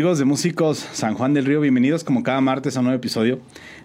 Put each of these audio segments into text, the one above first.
Amigos de Músicos San Juan del Río, bienvenidos como cada martes a un nuevo episodio.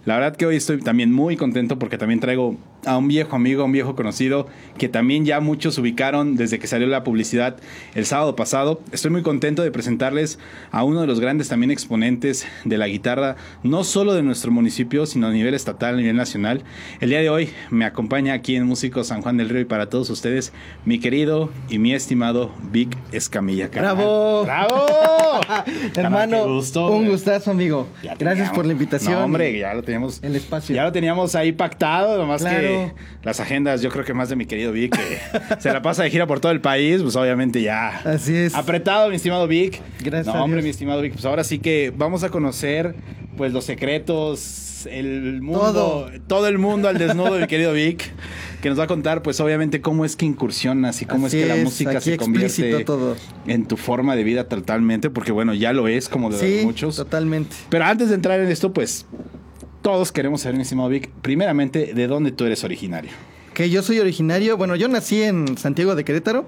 La verdad que hoy estoy también muy contento porque también traigo a un viejo amigo, a un viejo conocido que también ya muchos ubicaron desde que salió la publicidad el sábado pasado. Estoy muy contento de presentarles a uno de los grandes también exponentes de la guitarra, no solo de nuestro municipio, sino a nivel estatal, a nivel nacional. El día de hoy me acompaña aquí en Músicos San Juan del Río y para todos ustedes, mi querido y mi estimado Vic Escamilla. carnal. ¡Bravo! ¡Bravo! Hermano, gusto, un gustazo, amigo. Gracias teníamos- por la invitación. No, hombre, ya lo teníamos. El espacio. Ya lo teníamos ahí pactado, nomás Claro. que las agendas, yo creo que más de mi querido Vic, que se la pasa de gira por todo el país, pues obviamente ya. Así es. Apretado, mi estimado Vic. Gracias No, a hombre, mi estimado Vic, pues ahora sí que vamos a conocer pues los secretos, el mundo, Todo. todo el mundo al desnudo, mi querido Vic, que nos va a contar pues obviamente cómo es que incursionas y cómo Así es que la música se convierte todo. en tu forma de vida totalmente, porque bueno, ya lo es como de Sí, muchos. totalmente. Pero antes de entrar en esto, pues todos queremos saber, mi estimado Vic, primeramente, de dónde tú eres originario. Que yo soy originario, bueno, yo nací en Santiago de Querétaro,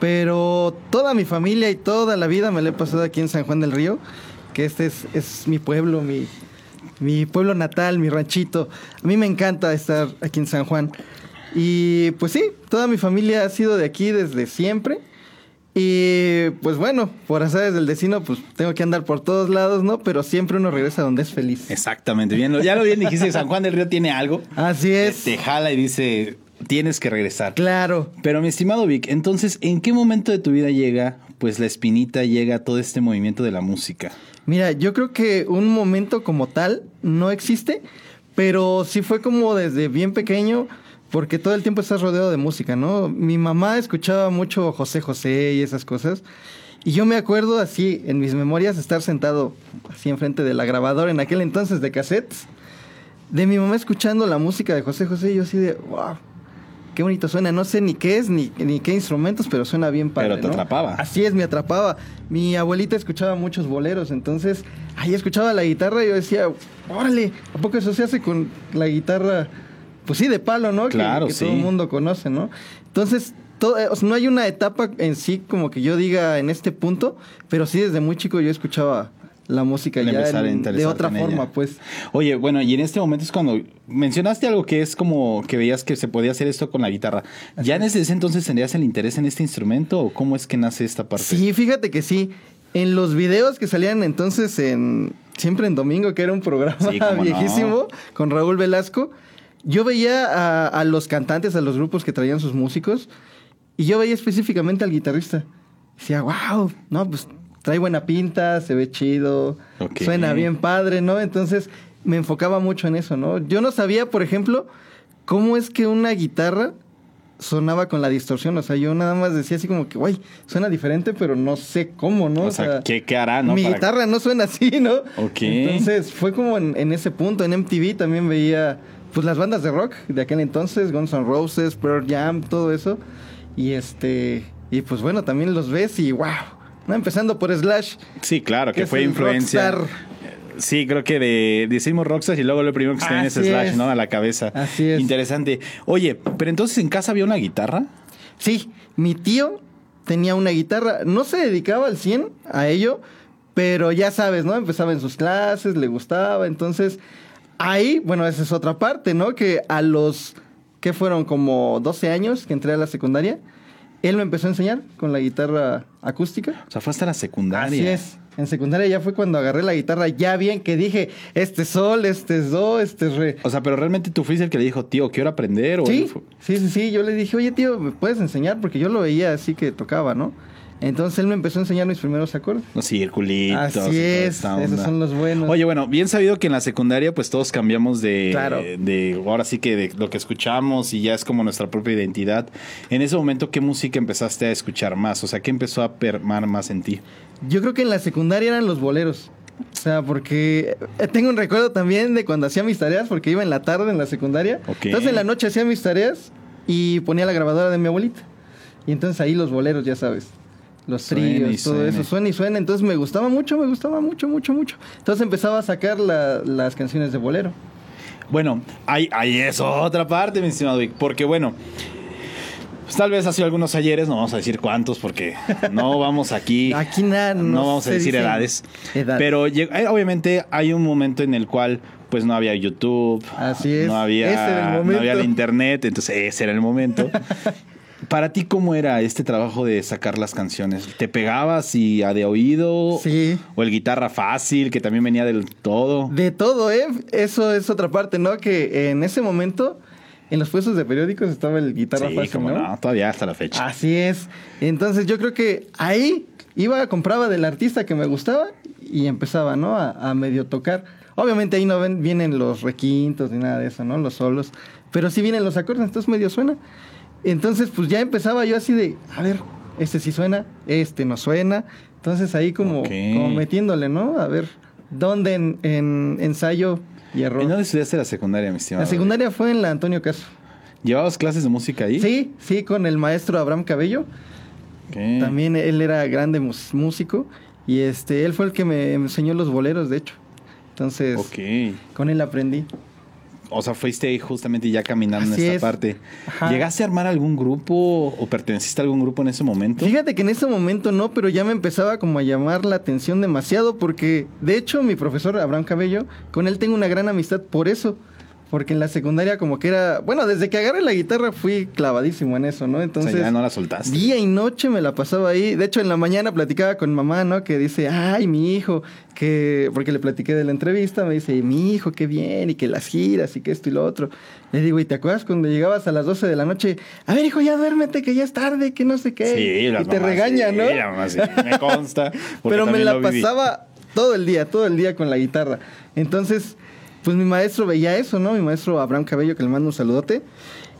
pero toda mi familia y toda la vida me la he pasado aquí en San Juan del Río, que este es, es mi pueblo, mi, mi pueblo natal, mi ranchito. A mí me encanta estar aquí en San Juan. Y pues sí, toda mi familia ha sido de aquí desde siempre. Y pues bueno, por azares del destino, pues tengo que andar por todos lados, ¿no? Pero siempre uno regresa donde es feliz. Exactamente, bien, ya lo bien dijiste, San Juan del Río tiene algo. Así que es. Te jala y dice, tienes que regresar. Claro. Pero mi estimado Vic, entonces, ¿en qué momento de tu vida llega, pues la espinita, llega todo este movimiento de la música? Mira, yo creo que un momento como tal no existe, pero sí fue como desde bien pequeño, porque todo el tiempo estás rodeado de música, ¿no? Mi mamá escuchaba mucho José José y esas cosas, y yo me acuerdo así, en mis memorias, estar sentado así enfrente de la grabadora en aquel entonces de cassettes, de mi mamá escuchando la música de José José, y yo así de, wow. Qué bonito suena, no sé ni qué es ni, ni qué instrumentos, pero suena bien padre. Pero te ¿no? atrapaba. Así es, me atrapaba. Mi abuelita escuchaba muchos boleros, entonces ahí escuchaba la guitarra y yo decía, órale, ¿a poco eso se hace con la guitarra? Pues sí, de palo, ¿no? Que- Claro, que, sí. todo el mundo conoce, ¿no? Entonces, todo- eh, o sea, no hay una etapa en sí como que yo diga en este punto, pero sí desde muy chico yo escuchaba la música ya empezar a en- de otra en forma, ella. pues. Oye, bueno, y en este momento es cuando mencionaste algo que es como que veías que se podía hacer esto con la guitarra. ¿Ya desde ese entonces tendrías el interés en este instrumento o cómo es que nace esta parte? Sí, fíjate que sí. En los videos que salían entonces en siempre en domingo, que era un programa Sí, cómo no. viejísimo con Raúl Velasco, yo veía a, a los cantantes, a los grupos que traían sus músicos, y yo veía específicamente al guitarrista. Decía, wow, no, pues trae buena pinta, se ve chido, suena bien padre, ¿no? Entonces me enfocaba mucho en eso, ¿no? Yo no sabía, por ejemplo, cómo es que una guitarra sonaba con la distorsión. O sea, yo nada más decía así como que, güey, suena diferente, pero no sé cómo, ¿no? O sea, ¿qué, qué hará, no? mi Para- guitarra no suena así, ¿no? Ok. Entonces fue como en, en ese punto. En MTV también veía pues las bandas de rock de aquel entonces, Guns N' Roses, Pearl Jam, todo eso. Y este, y pues bueno, también los ves y wow. ¿no? Empezando por Slash. Sí, claro, que fue influencia. rockstar. Sí, creo que de, decimos Rockstar y luego lo primero que se tiene es Slash, es. ¿no? A la cabeza. Así es. Interesante. Oye, pero entonces en casa había una guitarra. Sí, mi tío tenía una guitarra, no se dedicaba al 100 a ello, pero ya sabes, ¿no? Empezaba en sus clases, le gustaba, entonces ahí, bueno, esa es otra parte, ¿no? Que a los, que fueron como 12 años que entré a la secundaria, él me empezó a enseñar con la guitarra acústica. O sea, fue hasta la secundaria. Así es. En secundaria ya fue cuando agarré la guitarra ya bien, que dije, este es sol, este es do, este es re. O sea, pero realmente tú fuiste el que le dijo, tío, quiero aprender. O Sí, sí, sí, sí. Yo le dije, oye, tío, ¿me puedes enseñar? Porque yo lo veía así que tocaba, ¿no? Entonces él me empezó a enseñar mis primeros acordes. Los circulitos. Así es, esos son los buenos. Oye, bueno, bien sabido que en la secundaria pues todos cambiamos de, Claro. de ahora sí que de lo que escuchamos y ya es como nuestra propia identidad. En ese momento, ¿qué música empezaste a escuchar más? O sea, ¿qué empezó a permar más en ti? Yo creo que en la secundaria eran los boleros. O sea, porque eh, tengo un recuerdo también de cuando hacía mis tareas, porque iba en la tarde en la secundaria. Ok. Entonces en la noche hacía mis tareas y ponía la grabadora de mi abuelita. Y entonces ahí los boleros, ya sabes. Los trillos, todo eso, suena y suena. Entonces me gustaba mucho, me gustaba mucho, mucho, mucho. Entonces empezaba a sacar la- las canciones de bolero. Bueno, ahí, ahí es otra parte, mi estimado Vic, porque bueno, Pues tal vez ha sido algunos ayeres, no vamos a decir cuántos porque no vamos aquí. Aquí nada, no, no vamos a decir edades. Pero obviamente hay un momento en el cual pues no había YouTube. Así es, No había, ese era el no momento. había el internet, entonces ese era el momento. Para ti, ¿cómo era este trabajo de sacar las canciones? ¿Te pegabas y a de oído? Sí. ¿O el guitarra fácil, que también venía del todo? De todo, ¿eh? Eso es otra parte, ¿no? Que en ese momento, en los puestos de periódicos estaba el guitarra sí, fácil, como ¿no? no, todavía hasta la fecha. Así es. Entonces yo creo que ahí iba, compraba del artista que me gustaba y empezaba, ¿no? A, a medio tocar. Obviamente ahí no ven, vienen los requintos ni nada de eso, ¿no? Los solos. Pero sí vienen los acordes, entonces medio suena. Entonces pues ya empezaba yo así de, a ver, este sí suena, este no suena. Entonces ahí como, metiéndole, ¿no? A ver, ¿dónde en, en ensayo y error? ¿En dónde estudiaste la secundaria, mi estimado? La secundaria fue en la Antonio Caso. ¿Llevabas clases de música ahí? Sí, sí, con el maestro Abraham Cabello. También él era grande músico y este él fue el que me enseñó los boleros, de hecho. Entonces, con él aprendí. O sea, fuiste ahí justamente ya caminando Así en esta es. parte. Ajá. ¿Llegaste a armar algún grupo o perteneciste a algún grupo en ese momento? Fíjate que en ese momento no, pero ya me empezaba como a llamar la atención demasiado porque de hecho mi profesor Abraham Cabello, con él tengo una gran amistad por eso. Porque en la secundaria como que era, bueno, desde que agarré la guitarra fui clavadísimo en eso, ¿no? o Entonces, sea, ya no la soltaste. Día y noche me la pasaba ahí. De hecho, en la mañana platicaba con mamá, ¿no? Que dice, ay, mi hijo, que, porque le platiqué de la entrevista, me dice, mi hijo, qué bien, y que las giras, y que esto y lo otro. Le digo, ¿y te acuerdas cuando llegabas a las 12 de la noche? A ver, hijo, ya duérmete, que ya es tarde, que no sé qué. Sí, las y te regaña, sí, ¿no? la mamá sí, me consta. Pero me la pasaba todo el día, todo el día con la guitarra. Entonces, pues mi maestro veía eso, ¿no? Mi maestro Abraham Cabello, que le mando un saludote.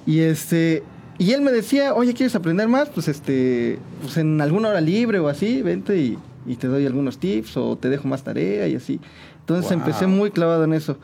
Y este. Y él me decía, oye, ¿quieres aprender más? Pues este. Pues en alguna hora libre o así, vente y, y te doy algunos tips o te dejo más tarea y así. Entonces Wow. empecé muy clavado en eso.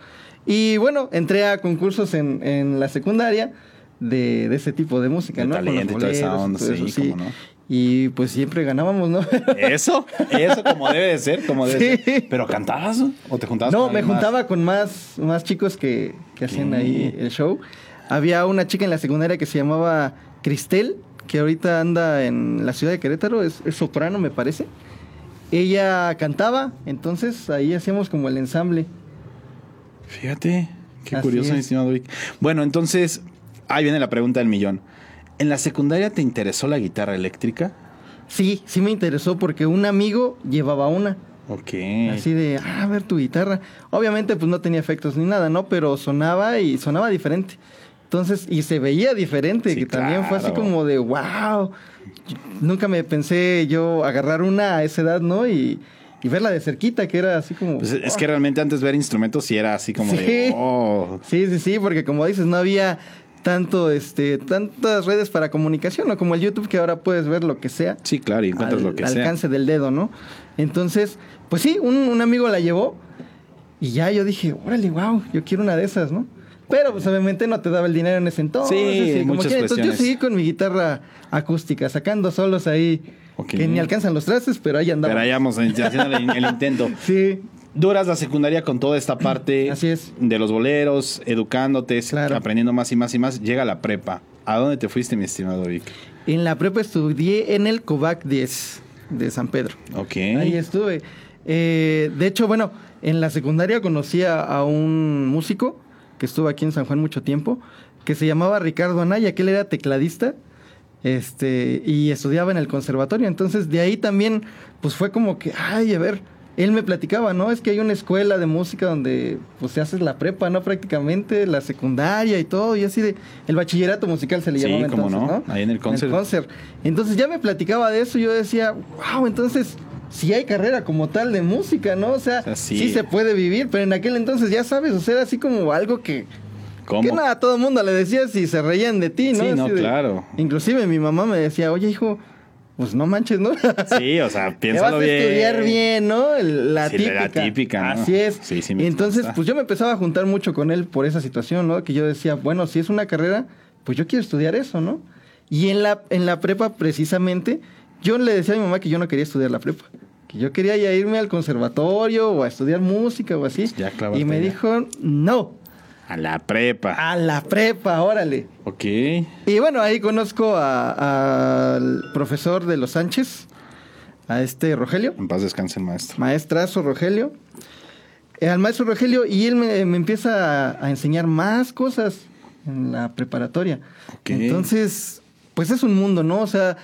Y bueno, entré a concursos en, en la secundaria de, de ese tipo de música, De ¿no? Con los talento y toda esa onda, todo sí, eso, cómo no. Y pues siempre ganábamos, ¿no? Eso, eso como debe de ser, como debe Sí. ser. ¿Pero cantabas o te juntabas No, con me más? juntaba con más, más chicos que, que hacían ahí el show. Había una chica en la secundaria que se llamaba Cristel, que ahorita anda en la ciudad de Querétaro, es, es soprano me parece. Ella cantaba, entonces ahí hacíamos como el ensamble. Fíjate, qué Así curioso, mi es. estimado Vic. Bueno, entonces, ahí viene la pregunta del millón. ¿En la secundaria te interesó la guitarra eléctrica? Sí, sí me interesó porque un amigo llevaba una. Ok. Así de, ah, a ver tu guitarra. Obviamente, pues no tenía efectos ni nada, ¿no? Pero sonaba y sonaba diferente. Entonces, y se veía diferente, Sí, que también fue así como de, wow. Nunca me pensé yo agarrar una a esa edad, ¿no? Y, y verla de cerquita, que era así como. Pues es "Oh". que realmente antes ver instrumentos sí era así como de. Oh. Sí, sí, sí, porque como dices, no había tanto, este, tantas redes para comunicación, ¿no? Como el YouTube, que ahora puedes ver lo que sea Sí, claro, y encuentras al lo que sea. alcance del dedo, ¿no? Entonces, pues sí, un, un amigo la llevó y ya yo dije, órale, wow, yo quiero una de esas, ¿no? Pero pues obviamente no te daba el dinero en ese entonces. Sí, y como muchas quiera. Entonces yo seguí con mi guitarra acústica, sacando solos ahí, que ni alcanzan los trastes, pero ahí andaba. Pero ahí vamos haciendo el, el intento. Sí, Duras la secundaria con toda esta parte Así es. de los boleros, educándote, Claro. aprendiendo más y más y más. Llega la prepa. ¿A dónde te fuiste, mi estimado Vic? en la prepa estudié en el COVAC 10 de San Pedro. Ok. Ahí estuve. Eh, de hecho, bueno, en la secundaria conocí a, a un músico que estuvo aquí en San Juan mucho tiempo, que se llamaba Ricardo Anaya, que él era tecladista este, y estudiaba en el conservatorio. Entonces, de ahí también, pues fue como que, ay, a ver, él me platicaba, ¿no? Es que hay una escuela de música donde, pues, se haces la prepa, ¿no? Prácticamente, la secundaria y todo, y así de, el bachillerato musical se le Sí, llamaba cómo entonces, no, ahí en el concert. concert. Entonces ya me platicaba de eso y yo decía, wow, entonces sí hay carrera como tal de música, ¿no? O sea, O sea, sí. sí. se puede vivir, pero en aquel entonces ya sabes, o sea, era así como algo que, ¿Cómo? que nada, a todo el mundo le decías y se reían de ti, ¿no? Sí, no, de- claro. Inclusive mi mamá me decía, oye, hijo, pues no manches, ¿no? Sí, o sea, Te vas piénsalo a bien. estudiar bien, ¿no? La Sí, típica. la típica, ¿no? Así es. Sí, sí me y entonces, pues yo me empezaba a juntar mucho con él por esa situación, ¿no? Que yo decía, bueno, si es una carrera, pues yo quiero estudiar eso, ¿no? Y en la, en la prepa, precisamente, yo le decía a mi mamá que yo no quería estudiar la prepa. Que yo quería ya irme al conservatorio o a estudiar música o así. Ya, y me ya. dijo, no. A la prepa. A la prepa, órale. Ok. Y bueno, ahí conozco al profesor de los Sánchez, a este Rogelio, En paz descanse el maestro. maestrazo Rogelio. Eh, al maestro Rogelio y él me, me empieza a, a enseñar más cosas en la preparatoria. Ok. Entonces, pues es un mundo, ¿no? O sea,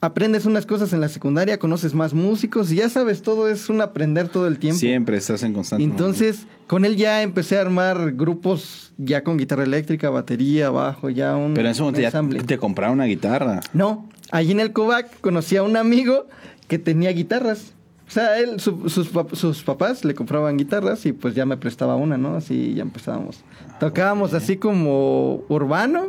aprendes unas cosas en la secundaria, conoces más músicos y ya sabes, todo es un aprender todo el tiempo. Siempre estás en constante. Entonces, con él ya empecé a armar grupos ya con guitarra eléctrica, batería, bajo, ya un, Pero en ese momento ya te compraron una guitarra. No, allí en el Covac conocí a un amigo que tenía guitarras. O sea, él, su- sus, sus papás le compraban guitarras y pues ya me prestaba una, ¿no? Así ya empezábamos. Tocábamos así como urbano,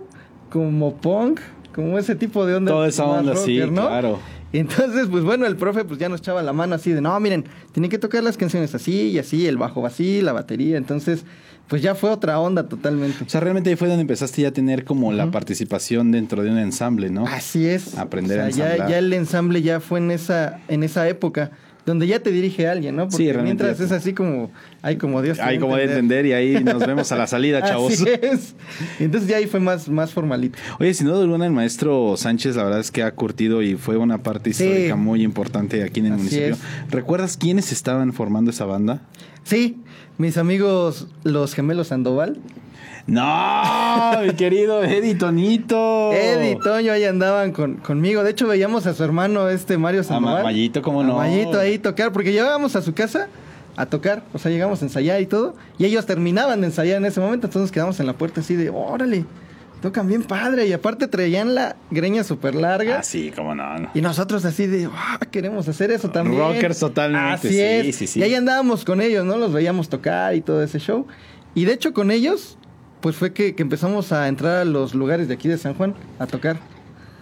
como punk, como ese tipo de onda. Toda esa onda, sí, ¿no? claro. Y entonces, pues bueno, el profe pues ya nos echaba la mano así de, no, miren, tienen que tocar las canciones así y así, el bajo así, la batería. Entonces, pues ya fue otra onda totalmente. O sea, realmente ahí fue donde empezaste ya a tener como la participación dentro de un ensamble, ¿no? Así es. Aprender O a sea, ya, ensamblar. ya el ensamble ya fue en esa, en esa época donde ya te dirige alguien, ¿no? Porque Sí, mientras es así como, ay, como Dios a como de entender y ahí nos vemos a la salida, chavos. Así es. Entonces ya ahí fue más, más formalito. Oye, sin duda alguna, el maestro Sánchez, la verdad es que ha curtido y fue una parte Sí. histórica muy importante aquí en el Así municipio. es. ¿Recuerdas quiénes estaban formando esa banda? Sí, mis amigos los gemelos Sandoval, No, mi querido Eddie Tonito. Eddie Toño ahí andaban con, conmigo. De hecho, veíamos a su hermano, este Mario Sandoval. Ma- Mayito, ¿cómo A no? Mayito ahí tocar, porque llegábamos a su casa a tocar. O sea, llegamos a ensayar y todo. Y ellos terminaban de ensayar en ese momento. Entonces nos quedamos en la puerta así de, órale, tocan bien padre. Y aparte traían la greña súper larga. Ah, sí, cómo no. no. Y nosotros así de, "Ah, queremos hacer eso también. Rockers totalmente, Así sí, es. sí, sí. Y ahí andábamos con ellos, ¿no? Los veíamos tocar y todo ese show. Y de hecho con ellos, pues fue que, que empezamos a entrar a los lugares de aquí de San Juan a tocar.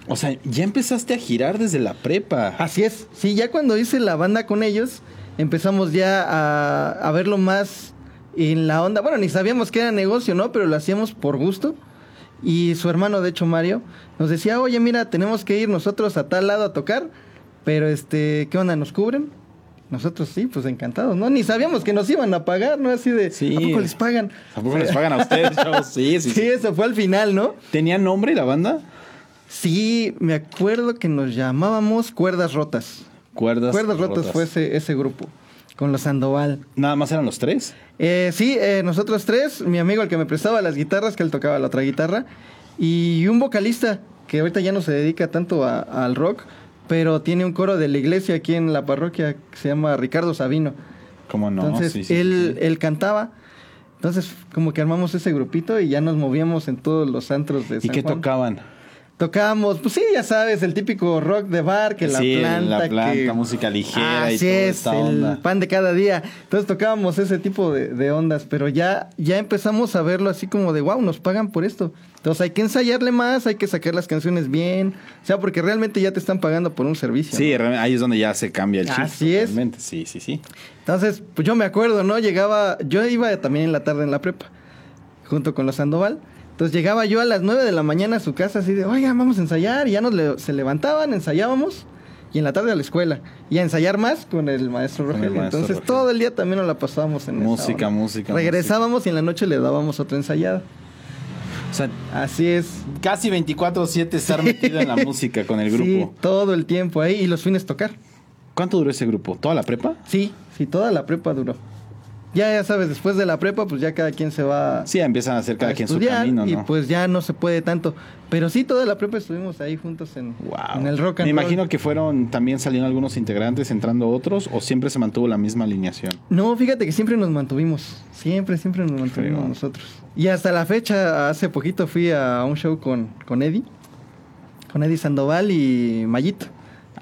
O sea, ya empezaste a girar desde la prepa. Así es. Sí, ya cuando hice la banda con ellos, empezamos ya a, a verlo más en la onda. Bueno, ni sabíamos que era negocio, ¿no? Pero lo hacíamos por gusto. Y su hermano, de hecho, Mario, nos decía, oye, mira, tenemos que ir nosotros a tal lado a tocar, pero este, ¿qué onda? ¿Nos cubren? Nosotros sí, pues encantados, ¿no? Ni sabíamos que nos iban a pagar, ¿no? Así de, Sí. ¿a poco les pagan? Tampoco les pagan a ustedes, chavos. Sí, sí, Sí, sí. eso fue al final, ¿no? ¿Tenía nombre la banda? Sí, me acuerdo que nos llamábamos Cuerdas Rotas. Cuerdas, Cuerdas Rotas, fue ese, ese grupo, con los Sandoval. ¿Nada más eran los tres? Eh, sí, eh, nosotros tres, mi amigo el que me prestaba las guitarras, que él tocaba la otra guitarra, y un vocalista que ahorita ya no se dedica tanto a- al rock, pero tiene un coro de la iglesia aquí en la parroquia que se llama Ricardo Sabino. ¿Cómo no? Entonces, Sí, sí, él, sí, él cantaba. Entonces, como que armamos ese grupito y ya nos movíamos en todos los antros de ¿Y San qué Juan. tocaban? Tocábamos, pues sí, ya sabes, el típico rock de bar, que la Sí, planta, la planta, que... música ligera y Así toda es, esta el onda. pan de cada día. Entonces tocábamos ese tipo de, de ondas, pero ya, ya empezamos a verlo así como de, wow, nos pagan por esto. Entonces hay que ensayarle más, hay que sacar las canciones bien, o sea, porque realmente ya te están pagando por un servicio. Sí, ¿no? realmente ahí es donde ya se cambia el chip. Así es. totalmente. Sí, sí, sí. Entonces, pues yo me acuerdo, ¿no? Llegaba, yo iba también en la tarde en la prepa, junto con los Sandoval. Entonces llegaba yo a las 9 de la mañana a su casa así de, oiga, vamos a ensayar. Y ya nos le- se levantaban, ensayábamos. Y en la tarde a la escuela. Y a ensayar más con el maestro Con el Rogelio. maestro Entonces Rogelio. todo el día también nos la pasábamos en esa Música, música, Regresábamos y en la noche le dábamos otra ensayada. O sea, Así es. casi 24-7 estar metido en la música con el Sí, grupo. todo el tiempo ahí. Y los fines tocar. ¿Cuánto duró ese grupo? ¿Toda la prepa? Sí, sí, toda la prepa duró. Ya, ya sabes, después de la prepa, pues ya cada quien se va Sí, empiezan a hacer cada a quien su camino, ¿no? y pues ya no se puede tanto. Pero sí, toda la prepa estuvimos ahí juntos en, Wow. en el rock and Me roll. imagino que fueron también salieron algunos integrantes entrando otros o siempre se mantuvo la misma alineación. No, fíjate que siempre nos mantuvimos. Siempre, siempre nos mantuvimos nosotros. Y hasta la fecha, hace poquito fui a un show con, con Eddie. Con Eddie Sandoval y Mayito.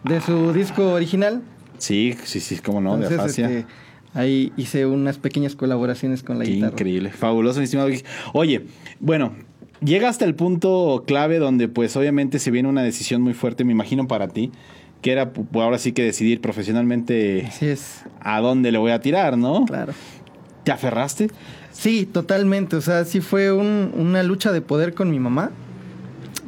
De su disco original. Sí, sí, sí, cómo no, de Entonces, afasia. este, ahí hice unas pequeñas colaboraciones con la Qué guitarra. increíble, fabuloso, mi estimado. Oye, bueno, llega hasta el punto clave donde pues obviamente se viene una decisión muy fuerte, me imagino para ti, que era ahora sí que decidir profesionalmente Así es, a dónde le voy a tirar, ¿no? claro. ¿Te aferraste? Sí, totalmente. O sea, sí fue un- una lucha de poder con mi mamá.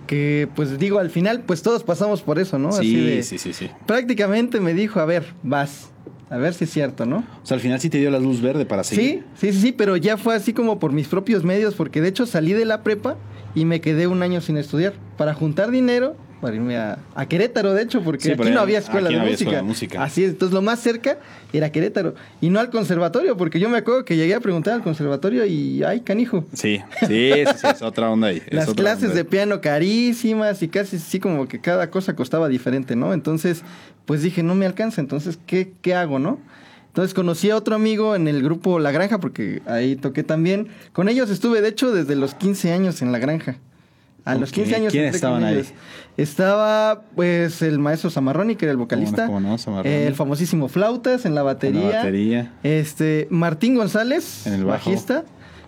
Que, pues digo, al final, pues todos pasamos por eso, ¿no? Así sí, de- sí, sí, sí. Prácticamente me dijo, a ver, vas. A ver si es cierto, ¿no? O sea, al final sí te dio la luz verde para seguir. Sí, sí, sí, sí, pero ya fue así como por mis propios medios, porque de hecho salí de la prepa y me quedé un año sin estudiar para juntar dinero para irme a, a Querétaro, de hecho, porque Sí, aquí no había escuela, aquí de, no había música. escuela de música. Así es, entonces lo más cerca era Querétaro y no al conservatorio, porque yo me acuerdo que llegué a preguntar al conservatorio y ay, canijo. Sí, sí, sí, sí, es otra onda ahí. Las clases onda. de piano carísimas y casi así como que cada cosa costaba diferente, ¿no? Entonces, pues dije, no me alcanza, entonces, ¿qué, qué hago, no? Entonces conocí a otro amigo en el grupo La Granja, porque ahí toqué también. Con ellos estuve, de hecho, desde los 15 años en La Granja. A los Ok, 15 años ¿quiénes entré con estaban ahí? Estaba, pues, el maestro Zamarroni, que era el vocalista. ¿Cómo no, cómo no, Zamarroni? el famosísimo Flautas en la batería. En la batería. Este, Martín González, En el bajo. bajista.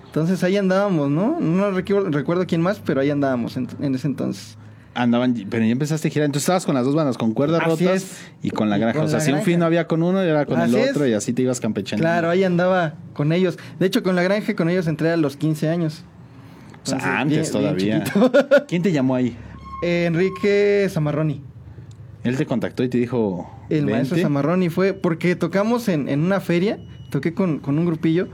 Entonces ahí andábamos, ¿no? No recuerdo, quién más, pero ahí andábamos en, en ese entonces. Andaban, pero ya empezaste a girar. Entonces estabas con las dos bandas, con cuerdas Así rotas es. y con la granja. con o sea, si un fin no había con uno, era con Así el es. otro y así te ibas campechaneando. Claro, ahí andaba con ellos. De hecho, con la granja, con ellos entré a los 15 años. O sea, Entonces, antes bien- todavía. ¿Quién te llamó ahí? Eh, Enrique Zamarroni. Él te contactó y te dijo. El maestro "Vente". Zamarroni fue porque tocamos en, en una feria, toqué con, con un grupillo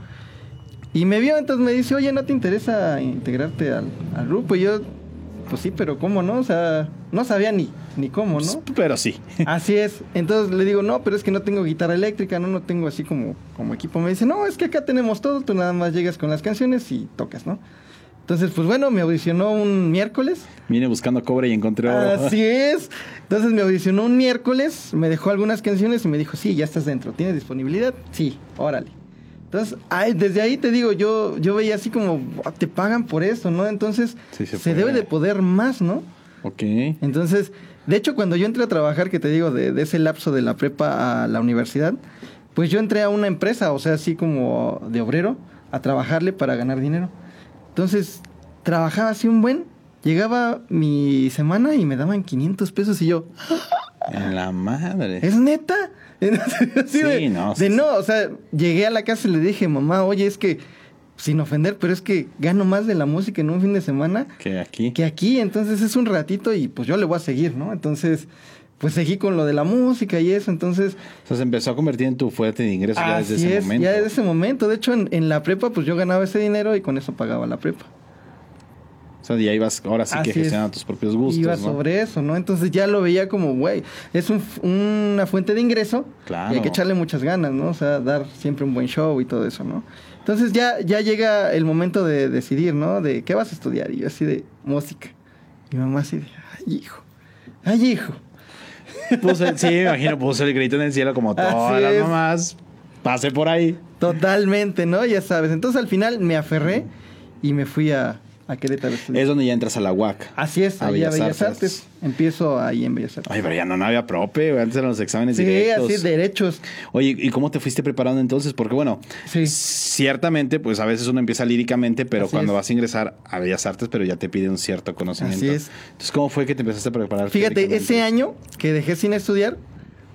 y me vio, entonces me dice, oye, ¿no te interesa integrarte al, al grupo? Y yo, pues sí, pero ¿cómo no? O sea, no sabía ni, ni cómo, ¿no? Pero sí. Así es. Entonces le digo, no, pero es que no tengo guitarra eléctrica, no, no tengo así como, como equipo. Me dice, no, es que acá tenemos todo, tú nada más llegas con las canciones y tocas, ¿no? Entonces, pues bueno, me audicionó un miércoles. Vine buscando cobre y encontré oro. Así es. Entonces me audicionó un miércoles, me dejó algunas canciones y me dijo, sí, ya estás dentro, ¿tienes disponibilidad? Sí, órale. Entonces, ay, desde ahí te digo, yo, yo veía así como, "Buah, te pagan por esto, ¿no? Entonces, Sí, se debe de poder más, ¿no? Ok. Entonces, de hecho, cuando yo entré a trabajar, que te digo, de, de ese lapso de la prepa a la universidad, pues yo entré a una empresa, o sea, así como de obrero, a trabajarle para ganar dinero. Entonces, trabajaba así un buen, llegaba mi semana y me daban 500 pesos y yo, En la madre. ¿es neta? Sí, de, no, sí, de no, o sea, llegué a la casa y le dije, mamá, oye, es que, sin ofender, pero es que gano más de la música en un fin de semana Que aquí. que aquí, entonces es un ratito y pues yo le voy a seguir, ¿no? Entonces, pues seguí con lo de la música y eso, entonces... O sea, se empezó a convertir en tu fuente de ingresos ya desde ese es, momento. Ya desde ese momento, de hecho en, en la prepa pues yo ganaba ese dinero y con eso pagaba la prepa. O sea, ya ibas ahora sí que Así es. gestionando tus propios gustos. Iba ¿no? sobre eso, ¿no? Entonces ya lo veía como, güey, es un- una fuente de ingreso Claro. y hay que echarle muchas ganas, ¿no? O sea, dar siempre un buen show y todo eso, ¿no? Entonces ya, ya llega el momento de decidir, ¿no? De qué vas a estudiar y yo así de música. Y mi mamá así de, ay, hijo, ay, hijo. Puso el- sí, me imagino, puso el grito en el cielo como todas las mamás. Pase por ahí. Totalmente, ¿no? Ya sabes. Entonces al final me aferré y me fui a, a Querétaro. Es donde ya entras a la UAC. Así es, a ahí a Bellas Bellas Artes. Artes. Empiezo ahí en Bellas Artes. Oye, pero ya no, no había prope, antes eran los exámenes Sí, directos. así, derechos. Oye, ¿y cómo te fuiste preparando entonces? Porque bueno, Sí. ciertamente, pues a veces uno empieza líricamente, pero Así cuando es. vas a ingresar a Bellas Artes, pero ya te pide un cierto conocimiento. Así es. Entonces, ¿cómo fue que te empezaste a preparar? Fíjate, ese año que dejé sin estudiar,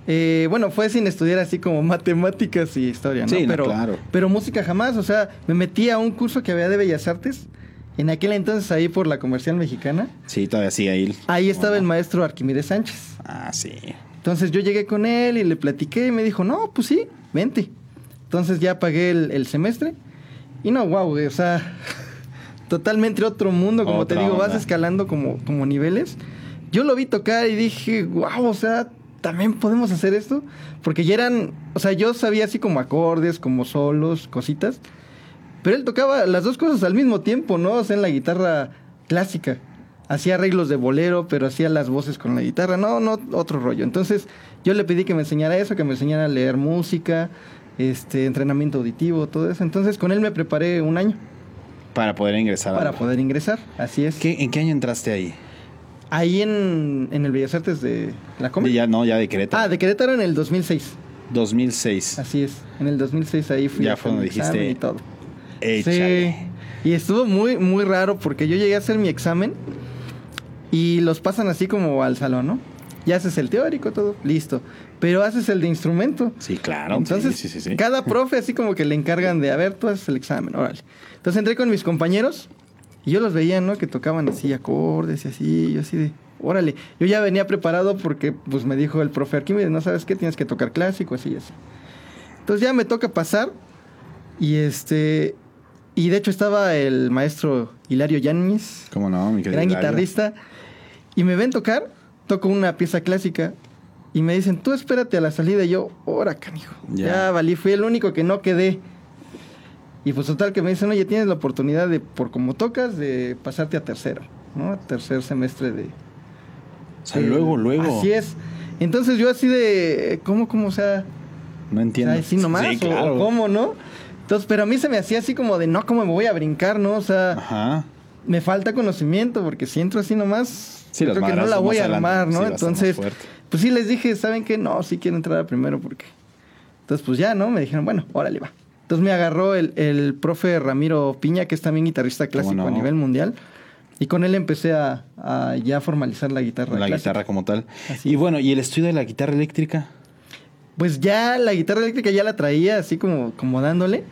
eh, bueno, fue sin estudiar así como matemáticas y historia, ¿no? Sí, no, pero, claro. pero música jamás. O sea, me metí a un curso que había de Bellas Artes. En aquel entonces ahí por la comercial mexicana. Sí, todavía sí, ahí. Ahí estaba ¿Cómo el maestro Arquímedes Sánchez. Ah, sí. Entonces yo llegué con él y le platiqué y me dijo, no, pues sí, vente. Entonces ya pagué el, el semestre y no, wow, güey, o sea, totalmente otro mundo, como Otra te digo, vas onda. escalando como, como niveles. Yo lo vi tocar y dije, wow, o sea, también podemos hacer esto. Porque ya eran, o sea, yo sabía así como acordes, como solos, cositas. Pero él tocaba las dos cosas al mismo tiempo, ¿no? O sea, en la guitarra clásica. Hacía arreglos de bolero, pero hacía las voces con la guitarra. No, no, otro rollo. Entonces, yo le pedí que me enseñara eso, que me enseñara a leer música, este, entrenamiento auditivo, todo eso. Entonces, con él me preparé un año Para poder ingresar. para poder ingresar. Así es. ¿Qué- ¿En qué año entraste ahí? Ahí en, en el Bellas Artes de la Comedia. Ya, no, ya de Querétaro. Ah, de Querétaro en el 2006. 2006. Así es. En el 2006 ahí fui Ya fue donde dijiste, y todo. Échale. Sí. Y estuvo muy, muy raro porque yo llegué a hacer mi examen y los pasan así como al salón, ¿no? Ya haces el teórico, todo, listo. Pero haces el de instrumento. Sí, claro. Entonces, sí, sí, sí. cada profe así como que le encargan de, a ver, tú haces el examen, órale. Entonces entré con mis compañeros y yo los veía, ¿no? Que tocaban así acordes y así, yo así de, órale. Yo ya venía preparado porque, pues, me dijo el profe Arquímedes, no sabes qué, tienes que tocar clásico, así y así. Entonces ya me toca pasar y este y de hecho estaba el maestro Hilario Yáñez, ¿Cómo no, mi querido gran Hilario? guitarrista, y me ven tocar, toco una pieza clásica y me dicen, tú espérate a la salida. Y yo, ora, canijo. Ya. Ya. valí, fui el único que no quedé. Y pues total que me dicen, oye, tienes la oportunidad de, por como tocas, de pasarte a tercero, ¿no? Tercer semestre de... O sea, de- luego, luego. Así es. Entonces yo así de, ¿cómo, cómo, o sea, No entiendo. así nomás? Sí, claro. o ¿Cómo, no? Entonces, pero a mí se me hacía así como de, no, ¿cómo me voy a brincar, no? O sea, Ajá. me falta conocimiento, porque si entro así nomás, Sí, creo que no la voy a armar, ¿no? Entonces, pues sí les dije, ¿saben qué? No, sí quiero entrar a primero porque... Entonces, pues ya, ¿no? Me dijeron, bueno, órale, va. Entonces me agarró el, el profe Ramiro Piña, que es también guitarrista clásico no? a nivel mundial. Y con él empecé a, a ya formalizar la guitarra La clásica. guitarra como tal. Así y bueno, ¿y el estudio de la guitarra eléctrica? Pues ya la guitarra eléctrica ya la traía así como, como dándole.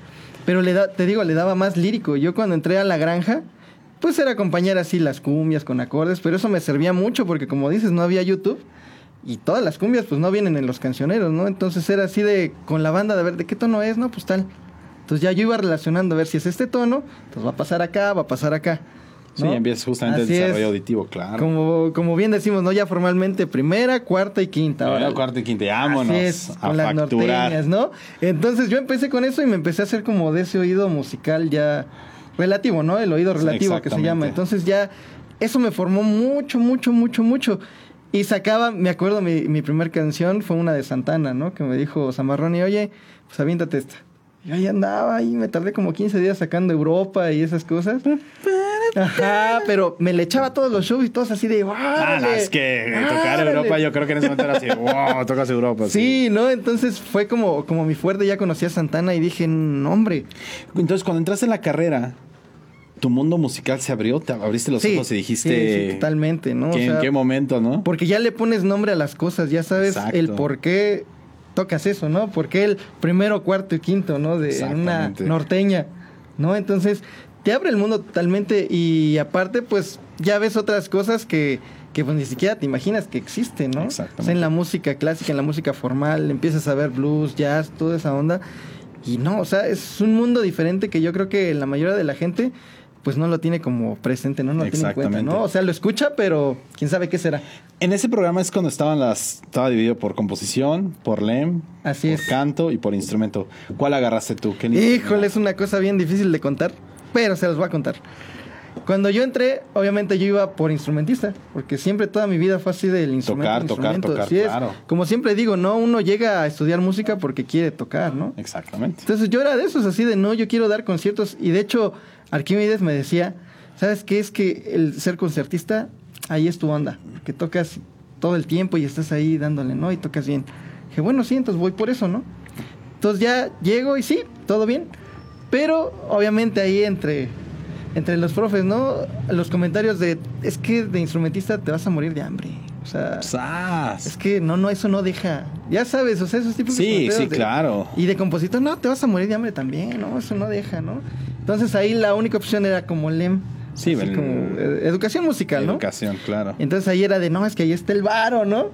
Pero le da, te digo, le daba más lírico. Yo cuando entré a la granja, pues era acompañar así las cumbias con acordes, pero eso me servía mucho porque como dices, no había YouTube. Y todas las cumbias pues no vienen en los cancioneros, ¿no? Entonces era así de con la banda de ver de qué tono es, ¿no? Pues tal. Entonces ya yo iba relacionando a ver si es este tono, pues va a pasar acá, va a pasar acá. Sí, ¿no? empiezas justamente Así el es. desarrollo auditivo, claro. Como, como bien decimos, ¿no? Ya formalmente primera, cuarta y quinta. Ahora, cuarto y quinta, vámonos Así es, a con las norteñas, ¿no? Entonces yo empecé con eso y me empecé a hacer como de ese oído musical ya relativo, ¿no? El oído relativo que se llama. Entonces ya eso me formó mucho, mucho, mucho, mucho. Y sacaba, me acuerdo, mi, mi primer canción fue una de Santana, ¿no? Que me dijo Samarroni, oye, pues aviéntate esta. Yo ahí andaba y me tardé como 15 días sacando Europa y esas cosas. Ajá, pero me le echaba todos los shows y todos así de, Ah, no, ¡Órale! es que tocar ¡Órale!". Europa, yo creo que en ese momento era así, wow, tocas Europa. Sí, ¿no? Entonces fue como, como mi fuerte, ya conocí a Santana y dije, no, hombre. Entonces, cuando entraste en la carrera, tu mundo musical se abrió, te abriste los Sí, ojos y dijiste. sí, sí, totalmente, ¿no? O ¿qué- ¿En qué momento, no? Porque ya le pones nombre a las cosas, ya sabes Exacto. el por qué tocas eso, ¿no? Porque el primero, cuarto y quinto, ¿no? De una norteña, ¿no? Entonces, te abre el mundo totalmente y aparte, pues, ya ves otras cosas que, que pues ni siquiera te imaginas que existen, ¿no? Exactamente. O sea, en la música clásica, en la música formal, empiezas a ver blues, jazz, toda esa onda. Y no, o sea, es un mundo diferente que yo creo que la mayoría de la gente pues no lo tiene como presente, no, no lo tiene en cuenta, Exactamente. ¿no? O sea, lo escucha, pero quién sabe qué será. En ese programa es cuando estaban las. Estaba dividido por composición, por lem, Así por es. canto y por instrumento. ¿Cuál agarraste tú? ¿Qué Híjole, es una cosa bien difícil de contar, pero se los voy a contar. Cuando yo entré, obviamente yo iba por instrumentista, porque siempre toda mi vida fue así del instrumento. Tocar, tocar, instrumento. tocar, Así es. claro. Como siempre digo, no, uno llega a estudiar música porque quiere tocar, ¿no? Exactamente. Entonces yo era de esos así de no, yo quiero dar conciertos y de hecho Arquímedes me decía, ¿sabes qué? Es que el ser concertista, ahí es tu onda, que tocas todo el tiempo y estás ahí dándole, ¿no? Y tocas bien. Dije, bueno, sí, entonces voy por eso, ¿no? Entonces ya llego y sí, todo bien. Pero obviamente ahí entre, entre los profes, ¿no? Los comentarios de, es que de instrumentista te vas a morir de hambre. O sea, ¡Sas! es que no, no, eso no deja. Ya sabes, o sea, esos tipos de Sí, comentarios sí, de- claro. Y de compositor, no, te vas a morir de hambre también, ¿no? Eso no deja, ¿no? Entonces ahí la única opción era como LEM. Sí, el- como eh, educación musical, ¿no? Educación, claro. Entonces ahí era de, no, es que ahí está el varo, ¿no?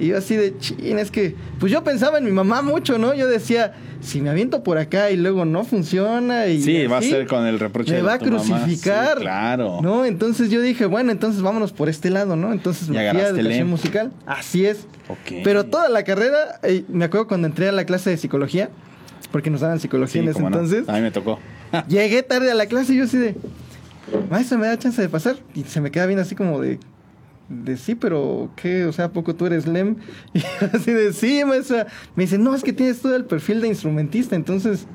Y yo así de, chin, es que, pues yo pensaba en mi mamá mucho, ¿no? Yo decía, si me aviento por acá y luego no funciona y Sí, va a ser con el reproche me de va a crucificar. Sí, claro. ¿No? Entonces yo dije, bueno, entonces vámonos por este lado, ¿no? Entonces me fui a educación musical. Así es. Ok. Pero toda la carrera, eh, me acuerdo cuando entré a la clase de psicología, porque nos daban psicología Sí, en ese cómo no. entonces, A mí me tocó. llegué tarde a la clase y yo así de, maestro, ¿me da chance de pasar? Y se me queda bien así como de, de sí, pero ¿qué? O sea, ¿a poco tú eres LEM? Y así de, sí, maestra. Me dice, no, es que tienes todo el perfil de instrumentista, entonces,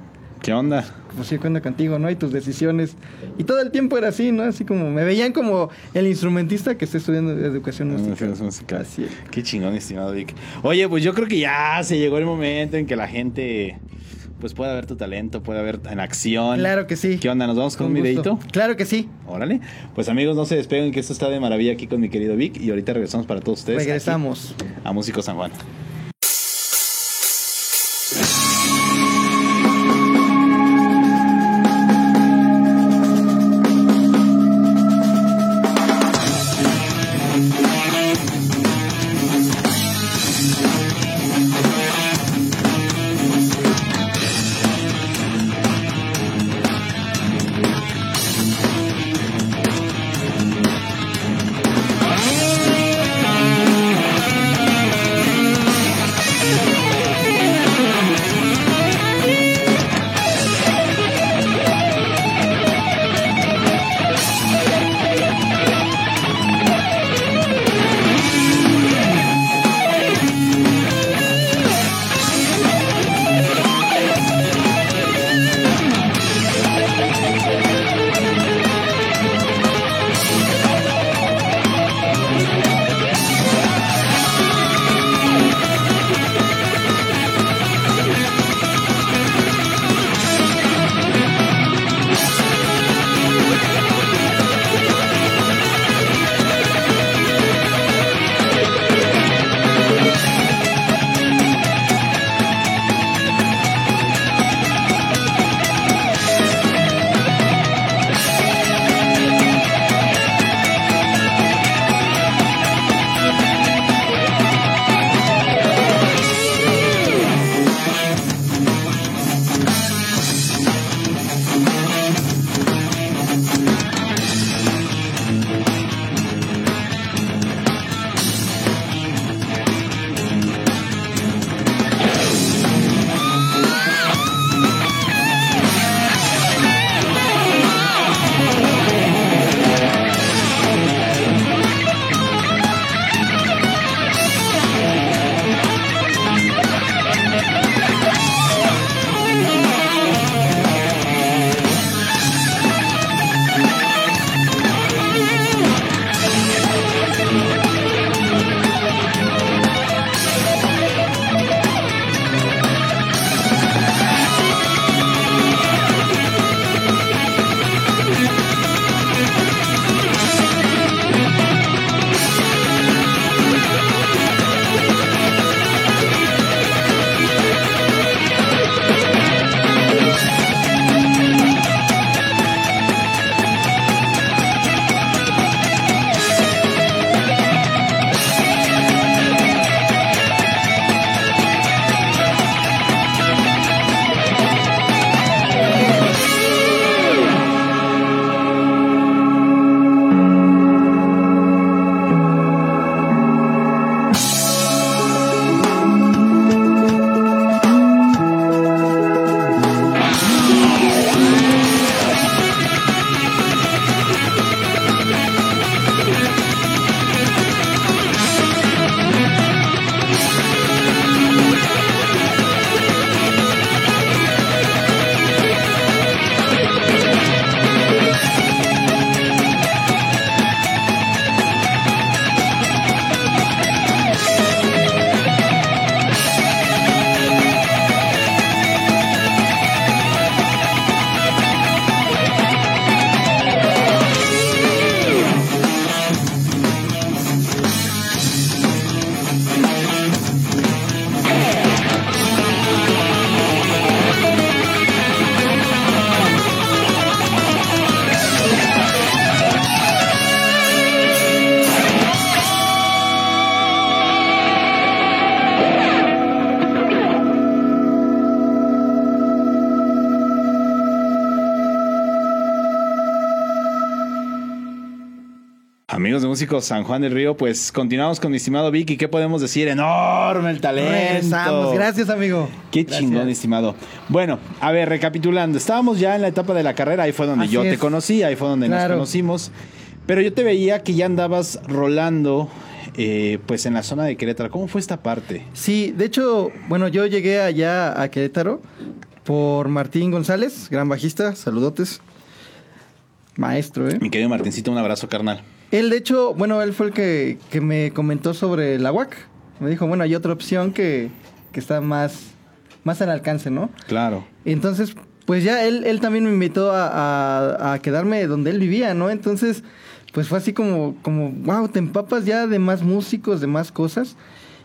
¿Qué onda? pues sí, cuento contigo, ¿no? Y tus decisiones. Y todo el tiempo era así, ¿no? Así como, me veían como el instrumentista que está estudiando educación musical. Educación musical. Así es. Qué chingón, estimado Vic. Oye, pues yo creo que ya se llegó el momento en que la gente pues pueda ver tu talento, pueda ver en acción. Claro que sí. ¿Qué onda? ¿Nos vamos con, un gusto. videito? Claro que sí. Órale. Pues amigos, no se despeguen que esto está de maravilla aquí con mi querido Vic y ahorita regresamos para todos ustedes. Regresamos. aquí A Músico San Juan. Músicos San Juan del Río, pues continuamos con mi estimado Vicky. ¿Qué podemos decir? Enorme el talento. Regresamos. Gracias, amigo. Qué Gracias. chingón, estimado. Bueno, a ver, recapitulando. Estábamos ya en la etapa de la carrera. Ahí fue donde Así yo te conocí, ahí fue donde Claro. nos conocimos. Pero yo te veía que ya andabas rolando, eh, pues en la zona de Querétaro. ¿Cómo fue esta parte? Sí, de hecho, bueno, yo llegué allá a Querétaro por Martín González, gran bajista, saludotes. Maestro, ¿eh? Mi querido Martincito, un abrazo, carnal. Él, de hecho, bueno, él fue el que, que me comentó sobre la UAC. Me dijo, bueno, hay otra opción que, que está más, más al alcance, ¿no? Claro. Entonces, pues ya él, él también me invitó a, a- a quedarme donde él vivía, ¿no? Entonces, pues fue así como, como, wow, te empapas ya de más músicos, de más cosas.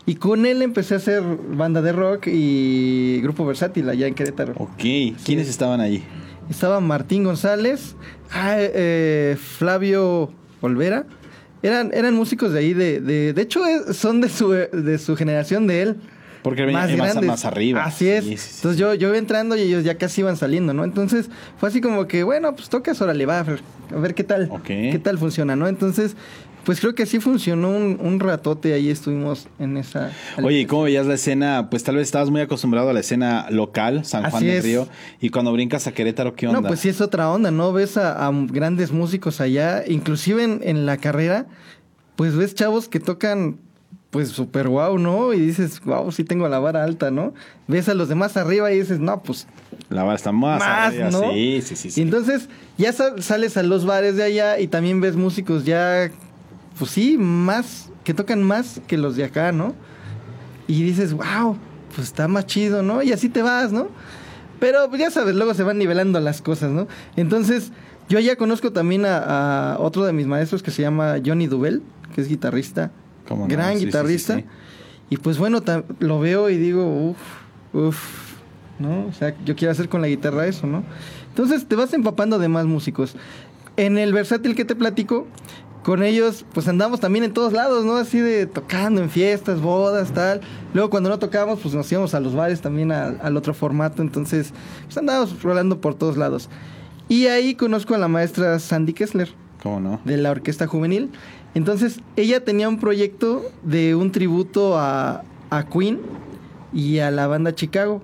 Y con él empecé a hacer banda de rock y grupo versátil allá en Querétaro. Ok. ¿Quiénes estaban allí? Estaba Martín González, ah, eh, Flavio Olvera. Eran, eran músicos de ahí, de, de, de hecho eh, son de su, de su generación de él. Porque venía más, más arriba. Así es. Sí, sí, sí. Entonces yo, yo iba entrando y ellos ya casi iban saliendo, ¿no? Entonces fue así como que, bueno, pues tocas, órale, va, a ver, a ver qué tal. Qué tal funciona, ¿no? Entonces, pues creo que sí funcionó un, un ratote, ahí estuvimos en esa... Oye, ¿y cómo veías la escena? Pues tal vez estabas muy acostumbrado a la escena local, San Juan Así del es. Río, y cuando brincas a Querétaro, ¿qué onda? No, pues sí es otra onda, ¿no? Ves a, a grandes músicos allá, inclusive en, en la carrera, pues ves chavos que tocan pues súper guau, ¿no? Y dices, wow, sí tengo la vara alta, ¿no? Ves a los demás arriba y dices, no, pues La vara está más, más, arriba. ¿no? Sí, sí, sí. sí. Y entonces ya sa- sales a los bares de allá y también ves músicos ya, pues sí, más, que tocan más que los de acá, ¿no? Y dices, wow, pues está más chido, ¿no? Y así te vas, ¿no? Pero pues, ya sabes, luego se van nivelando las cosas, ¿no? Entonces, yo ya conozco también a, a otro de mis maestros que se llama Johnny Dubel, que es guitarrista, gran Sí, sí, sí, guitarrista. sí. Y pues bueno, lo veo y digo, uff, uff, ¿no? O sea, yo quiero hacer con la guitarra eso, ¿no? Entonces te vas empapando de más músicos. En el versátil que te platico, con ellos, pues andamos también en todos lados, ¿no? Así de tocando en fiestas, bodas, tal. Luego cuando no tocábamos, pues nos íbamos a los bares también al, al otro formato. Entonces, pues andábamos rolando por todos lados. Y ahí conozco a la maestra Sandy Kessler ¿Cómo no? de la orquesta juvenil. Entonces, ella tenía un proyecto de un tributo a, a Queen y a la banda Chicago.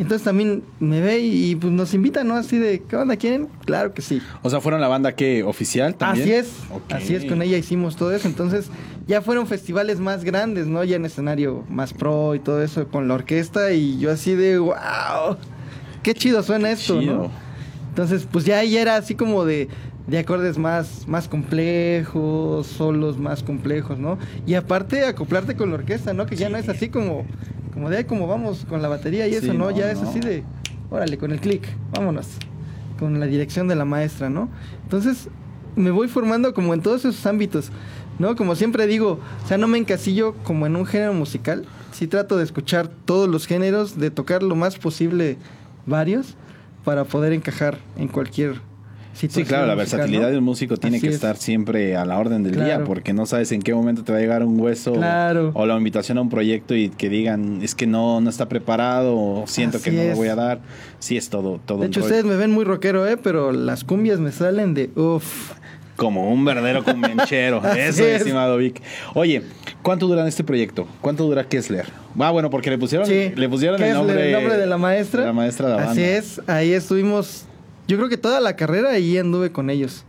Entonces también me ve y, pues nos invita, ¿no? Así de, ¿qué onda quieren? Claro que sí. O sea, ¿fueron la banda que oficial también? Así es, así es, con ella hicimos todo eso. Entonces ya fueron festivales más grandes, ¿no? Ya en escenario más pro y todo eso con la orquesta y yo así de, wow, qué chido suena esto, Chido. ¿no? Entonces, pues ya ahí era así como de, de acordes más, más complejos, solos más complejos, ¿no? Y aparte acoplarte con la orquesta, ¿no? Que ya no es así como, como de, "Ay, como vamos con la batería y Sí, eso, ¿no? no, ya es así de, órale, con el clic, vámonos. Con la dirección de la maestra, ¿no? Entonces, me voy formando como en todos esos ámbitos, ¿no? Como siempre digo, o sea, no me encasillo como en un género musical. Sí trato de escuchar todos los géneros, de tocar lo más posible varios para poder encajar en cualquier. Sí, claro, la musical, versatilidad ¿no? del músico tiene Así que es. estar siempre a la orden del día, porque no sabes en qué momento te va a llegar un hueso Claro. o la invitación a un proyecto y que digan, es que no, no está preparado o siento que no lo voy a dar. Sí, es todo, todo De hecho, ustedes me ven muy rockero, ¿eh? Pero las cumbias me salen de uff. Como un verdadero convenchero. Así Eso, es. estimado Vic. Oye, ¿cuánto dura este proyecto? ¿Cuánto dura Kessler? Ah, bueno, porque le pusieron, Sí. le pusieron ¿Qué el nombre, el nombre de la maestra. de la maestra de la banda. Así es, ahí estuvimos. Yo creo que toda la carrera ahí anduve con ellos.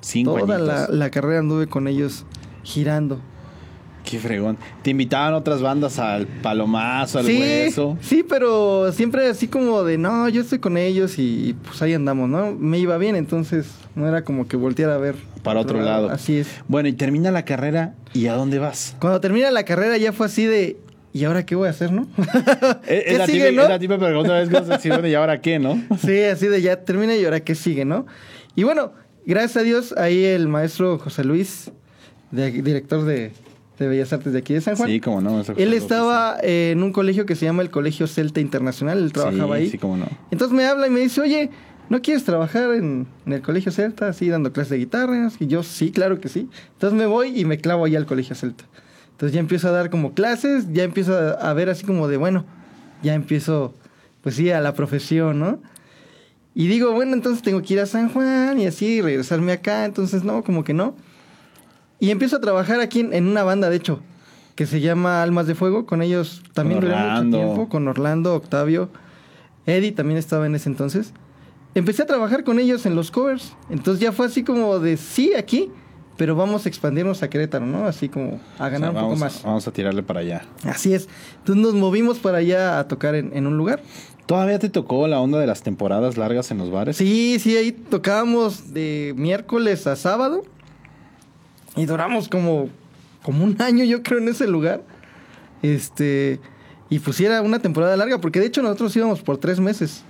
Cinco toda la, la carrera anduve con ellos girando. Qué fregón. ¿Te invitaban otras bandas al Palomazo, al sí, Hueso? sí, pero siempre así como de, no, yo estoy con ellos y pues ahí andamos, ¿no? Me iba bien, entonces no era como que volteara a ver. Para otro lado. Así es. Bueno, y termina la carrera y ¿a dónde vas? Cuando termina la carrera ya fue así de, ¿y ahora qué voy a hacer, no? Es, ¿Qué es la sigue, no? es la típica pregunta, es decir, bueno, ¿y ahora qué, no? Sí, así de ya termina y ahora qué sigue, ¿no? Y bueno, gracias a Dios, ahí el maestro José Luis, de- director de, de Bellas Artes de aquí de San Juan. Sí, cómo no. Él estaba eh, en un colegio que se llama el Colegio Celta Internacional, él trabajaba sí, ahí. Sí, cómo no. Entonces me habla y me dice, oye, ¿no quieres trabajar en, en el Colegio Celta, así dando clases de guitarra? Y yo, sí, claro que sí. Entonces me voy y me clavo allá al Colegio Celta. Entonces ya empiezo a dar como clases, ya empiezo a, a ver así como de, bueno, ya empiezo, pues sí, a la profesión, ¿no? Y digo, bueno, entonces tengo que ir a San Juan y así regresarme acá. Entonces, no, como que no. Y empiezo a trabajar aquí en, en una banda, de hecho, que se llama Almas de Fuego. Con ellos también duré mucho tiempo. Con Orlando, Octavio, Eddie también estaba en ese entonces. Empecé a trabajar con ellos en los covers. Entonces ya fue así como de sí aquí, pero vamos a expandirnos a Querétaro, ¿no? Así como a ganar O sea, un poco más. Vamos a tirarle para allá. Así es. Entonces nos movimos para allá a tocar en, en un lugar. ¿Todavía te tocó la onda de las temporadas largas en los bares? Sí, sí, ahí tocábamos de miércoles a sábado. Y duramos como, como un año, yo creo, en ese lugar. Este. Y pues era una temporada larga, porque de hecho nosotros íbamos por tres meses.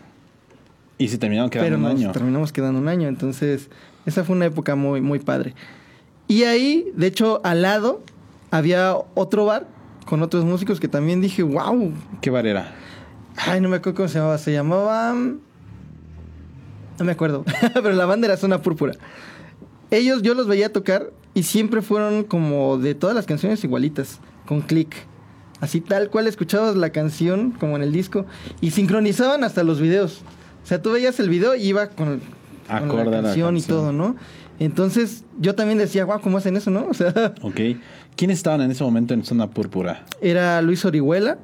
Y se terminaron quedando pero un nos año. terminamos quedando un año. Entonces, esa fue una época muy, muy padre. Y ahí, de hecho, al lado había otro bar con otros músicos que también dije, wow. ¿Qué bar era? Ay, no me acuerdo cómo se llamaba. Se llamaba. No me acuerdo. pero la banda era Zona Púrpura. Ellos, yo los veía tocar y siempre fueron como de todas las canciones igualitas, con click. Así tal cual escuchabas la canción como en el disco y sincronizaban hasta los videos. O sea, tú veías el video y iba con, la canción y todo, ¿no? Entonces yo también decía, wow, ¿cómo hacen eso, no? O sea, Ok. ¿Quiénes estaban en ese momento en Zona Púrpura? era Luis Orihuela,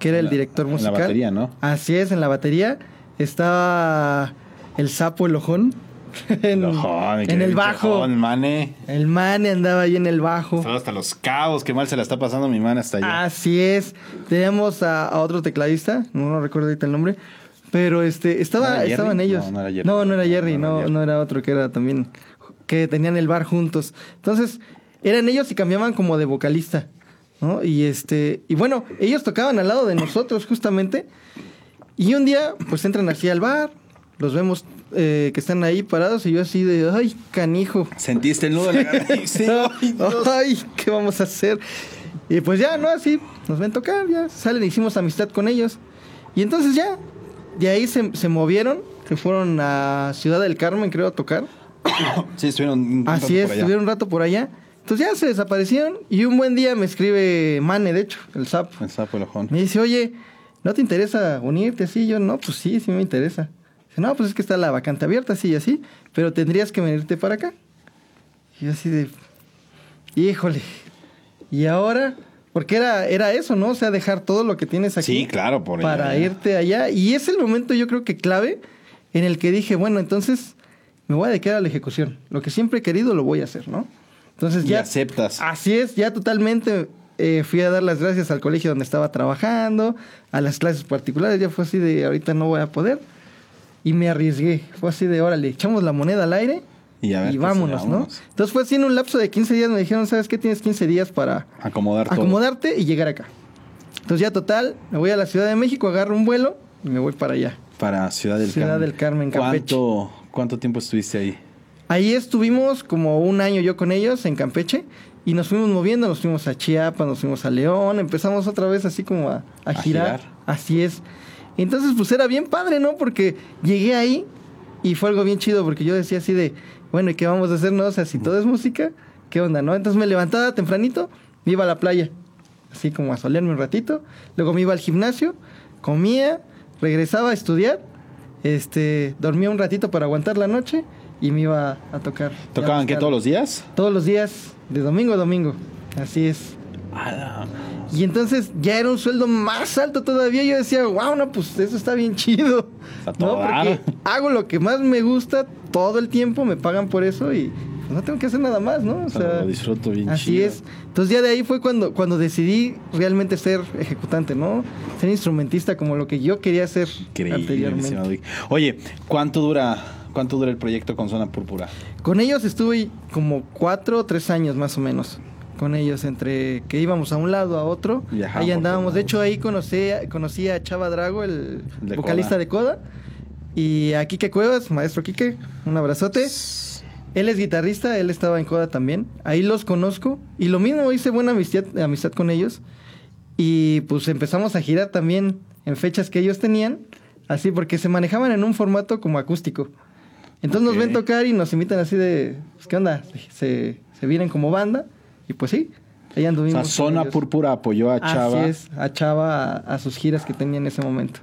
que era el director en la musical. batería, ¿no? Así es, en la batería. Estaba el sapo, el ojón. en, en el bajo. Ojón, mane. El mane andaba ahí en el bajo. Estaba hasta los cabos. Qué mal se la está pasando mi man hasta allá. Así es. Teníamos a, a otro tecladista, no, no recuerdo ahorita el nombre, pero este estaba, estaban ellos. No, no era Jerry. No, no era Jerry, No, no Jerry. era otro que era también que tenían el bar juntos. Entonces, eran ellos y cambiaban como de vocalista, ¿no? Y este, y bueno, ellos tocaban al lado de nosotros justamente. Y un día, pues entran así al bar, los vemos eh, que están ahí parados y yo así de, ay, canijo. ¿Sentiste el nudo de la garganta? Sí. Ay, ¿qué vamos a hacer? Y pues ya, ¿no? Así, nos ven tocar, ya salen, hicimos amistad con ellos. Y entonces ya, de ahí se, se movieron, se fueron a Ciudad del Carmen, creo, a tocar. Sí, estuvieron un rato Así es, por allá. estuvieron un rato por allá. Entonces ya se desaparecieron y un buen día me escribe Mane, de hecho, el SAP. El sapo, el ojón. Me dice, oye, ¿no te interesa unirte así? Yo, no, pues sí, sí me interesa. Dice, no, pues es que está la vacante abierta, así y así, pero tendrías que venirte para acá. Y yo así de, híjole, ¿y ahora? Porque era, era eso, ¿no? O sea, dejar todo lo que tienes aquí. Sí, claro, por Para allá. irte allá. Y es el momento, yo creo que clave, en el que dije, bueno, entonces me voy a dedicar a la ejecución. Lo que siempre he querido lo voy a hacer, ¿no? Entonces Y ya... aceptas. Así es, ya totalmente eh, fui a dar las gracias al colegio donde estaba trabajando, a las clases particulares, ya fue así de ahorita no voy a poder. Y me arriesgué, fue así de órale, echamos la moneda al aire Y a ver qué vámonos, ¿no? Entonces fue así en un lapso de 15 días, me dijeron, ¿sabes qué? Tienes 15 días para Acomodar todo. acomodarte y llegar acá. Entonces ya total, me voy a la Ciudad de México, agarro un vuelo y me voy para allá. Para Ciudad del Ciudad Carmen. del Carmen, Campeche. ¿Cuánto, ¿Cuánto tiempo estuviste ahí? Ahí estuvimos como un año yo con ellos en Campeche y nos fuimos moviendo, nos fuimos a Chiapas, nos fuimos a León, empezamos otra vez así como a, a A girar. girar. Así es. Entonces pues era bien padre, ¿no? Porque llegué ahí y fue algo bien chido porque yo decía así de, bueno, ¿y qué vamos a hacer? No? O sea, si todo es música, ¿qué onda, no? Entonces me levantaba tempranito, me iba a la playa, así como a solearme un ratito, luego me iba al gimnasio, comía, regresaba a estudiar, este, dormía un ratito para aguantar la noche y me iba a tocar. ¿Tocaban qué todos los días? Todos los días, de domingo a domingo. Así es. Y entonces ya era un sueldo más alto todavía. Yo decía, wow, no, pues eso está bien chido. ¿No? todo dar. Porque hago lo que más me gusta todo el tiempo, me pagan por eso y no tengo que hacer nada más, ¿no? O sea, lo disfruto bien Así chido. es. Entonces ya de ahí fue cuando, cuando decidí realmente ser ejecutante, ¿no? Ser instrumentista como lo que yo quería mi anteriormente. Oye, ¿cuánto dura, ¿cuánto dura el proyecto con Zona Púrpura? Con ellos estuve como cuatro o tres años más o menos. Con ellos, entre que íbamos a un lado a otro. Viajaban ahí andábamos. De hecho, ahí conocí, conocí a Chava Drago, el De vocalista Coda. de Coda. Y a Quique Cuevas, maestro Quique, un abrazote. Él es guitarrista, él estaba en Coda también. Ahí los conozco. Y lo mismo, hice buena amistad, amistad con ellos. Y pues empezamos a girar también en fechas que ellos tenían. Así, porque se manejaban en un formato como acústico. Entonces nos ven tocar y nos invitan así de, pues, ¿qué onda? Se, se vienen como banda. Y pues sí, ahí O anduvimos. sea, con Zona. Púrpura apoyó a Chava. Así es, a Chava a, a sus giras que tenía en ese momento.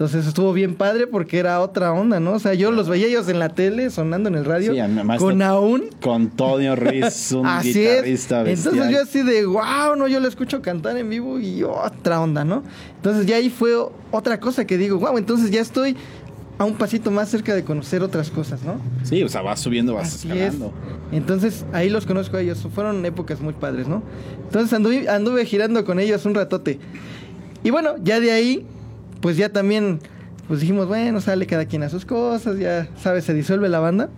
Entonces estuvo bien padre porque era otra onda, ¿no? O sea, yo los veía ellos en la tele sonando en el radio Sí, además con aún. Con Tonio Ruiz, un Así es. guitarrista bestial. Entonces yo así de, wow, no, yo lo escucho cantar en vivo y otra onda, ¿no? Entonces ya ahí fue otra cosa que digo, wow, entonces ya estoy a un pasito más cerca de conocer otras cosas, ¿no? Sí, o sea, vas subiendo, vas Así es. escalando. Entonces ahí los conozco a ellos. Fueron épocas muy padres, ¿no? Entonces anduve, anduve girando con ellos un ratote. Y bueno, ya de ahí, pues ya también, pues dijimos, bueno, sale cada quien a sus cosas, ya, ¿sabes? Se disuelve la banda.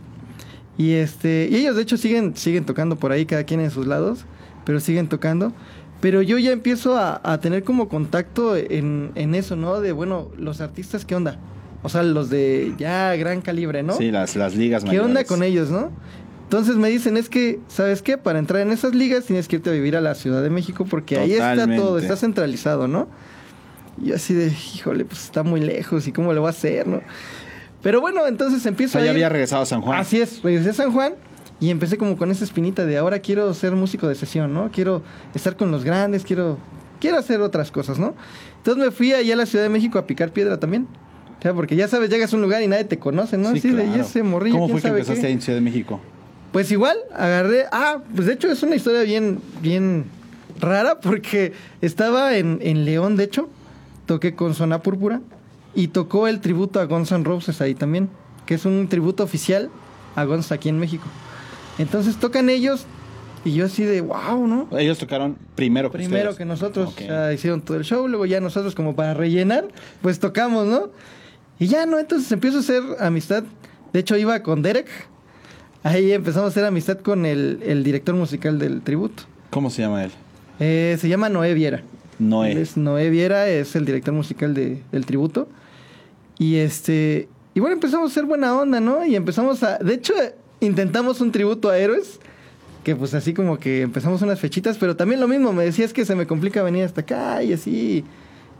Y este, y ellos de hecho siguen, siguen tocando por ahí, cada quien en sus lados, pero siguen tocando. Pero yo ya empiezo a, a tener como contacto en, en eso, ¿no? De, bueno, los artistas, ¿qué onda? O sea, los de ya gran calibre, ¿no? Sí, las, las ligas ¿Qué onda con ellos, no? Entonces me dicen, es que, ¿sabes qué? Para entrar en esas ligas tienes que irte a vivir a la Ciudad de México porque ahí está todo, está centralizado, ¿no? Y yo así de, híjole, pues está muy lejos y cómo lo va a hacer, ¿no? Pero bueno, entonces O empiezo sea, a ya ir- había regresado a San Juan. Así es, regresé a San Juan y empecé como con esa espinita de ahora quiero ser músico de sesión, ¿no? Quiero estar con los grandes, quiero, quiero hacer otras cosas, ¿no? Entonces me fui allá a la Ciudad de México a picar piedra también. O sea, porque ya sabes, llegas a un lugar y nadie te conoce, ¿no? Sí, Así de, y claro. ese morrillo, ¿Cómo quién fue que sabe empezaste qué? ahí en Ciudad de México? Pues igual, agarré. Ah, pues de hecho es una historia bien, bien rara porque estaba en, en León, de hecho. Toqué con Zona Púrpura y tocó el tributo a Guns N' Roses ahí también, que es un tributo oficial a Guns aquí en México. Entonces tocan ellos y yo así de wow, ¿no? Ellos tocaron primero que Primero ustedes. que nosotros, Ok. o sea, hicieron todo el show, luego ya nosotros como para rellenar, pues tocamos, ¿no? Y ya, ¿no? Entonces empiezo a hacer amistad. De hecho, iba con Derek. Ahí empezamos a hacer amistad con el, el director musical del tributo. ¿Cómo se llama él? Eh, se llama Noé Viera. Noé. Es Noé Viera, es el director musical de- del tributo. Y este. Y bueno, empezamos a hacer buena onda, ¿no? Y empezamos a. De hecho, intentamos un tributo a héroes. Que pues así como que empezamos unas fechitas, pero también lo mismo, me decías que se me complica venir hasta acá y así.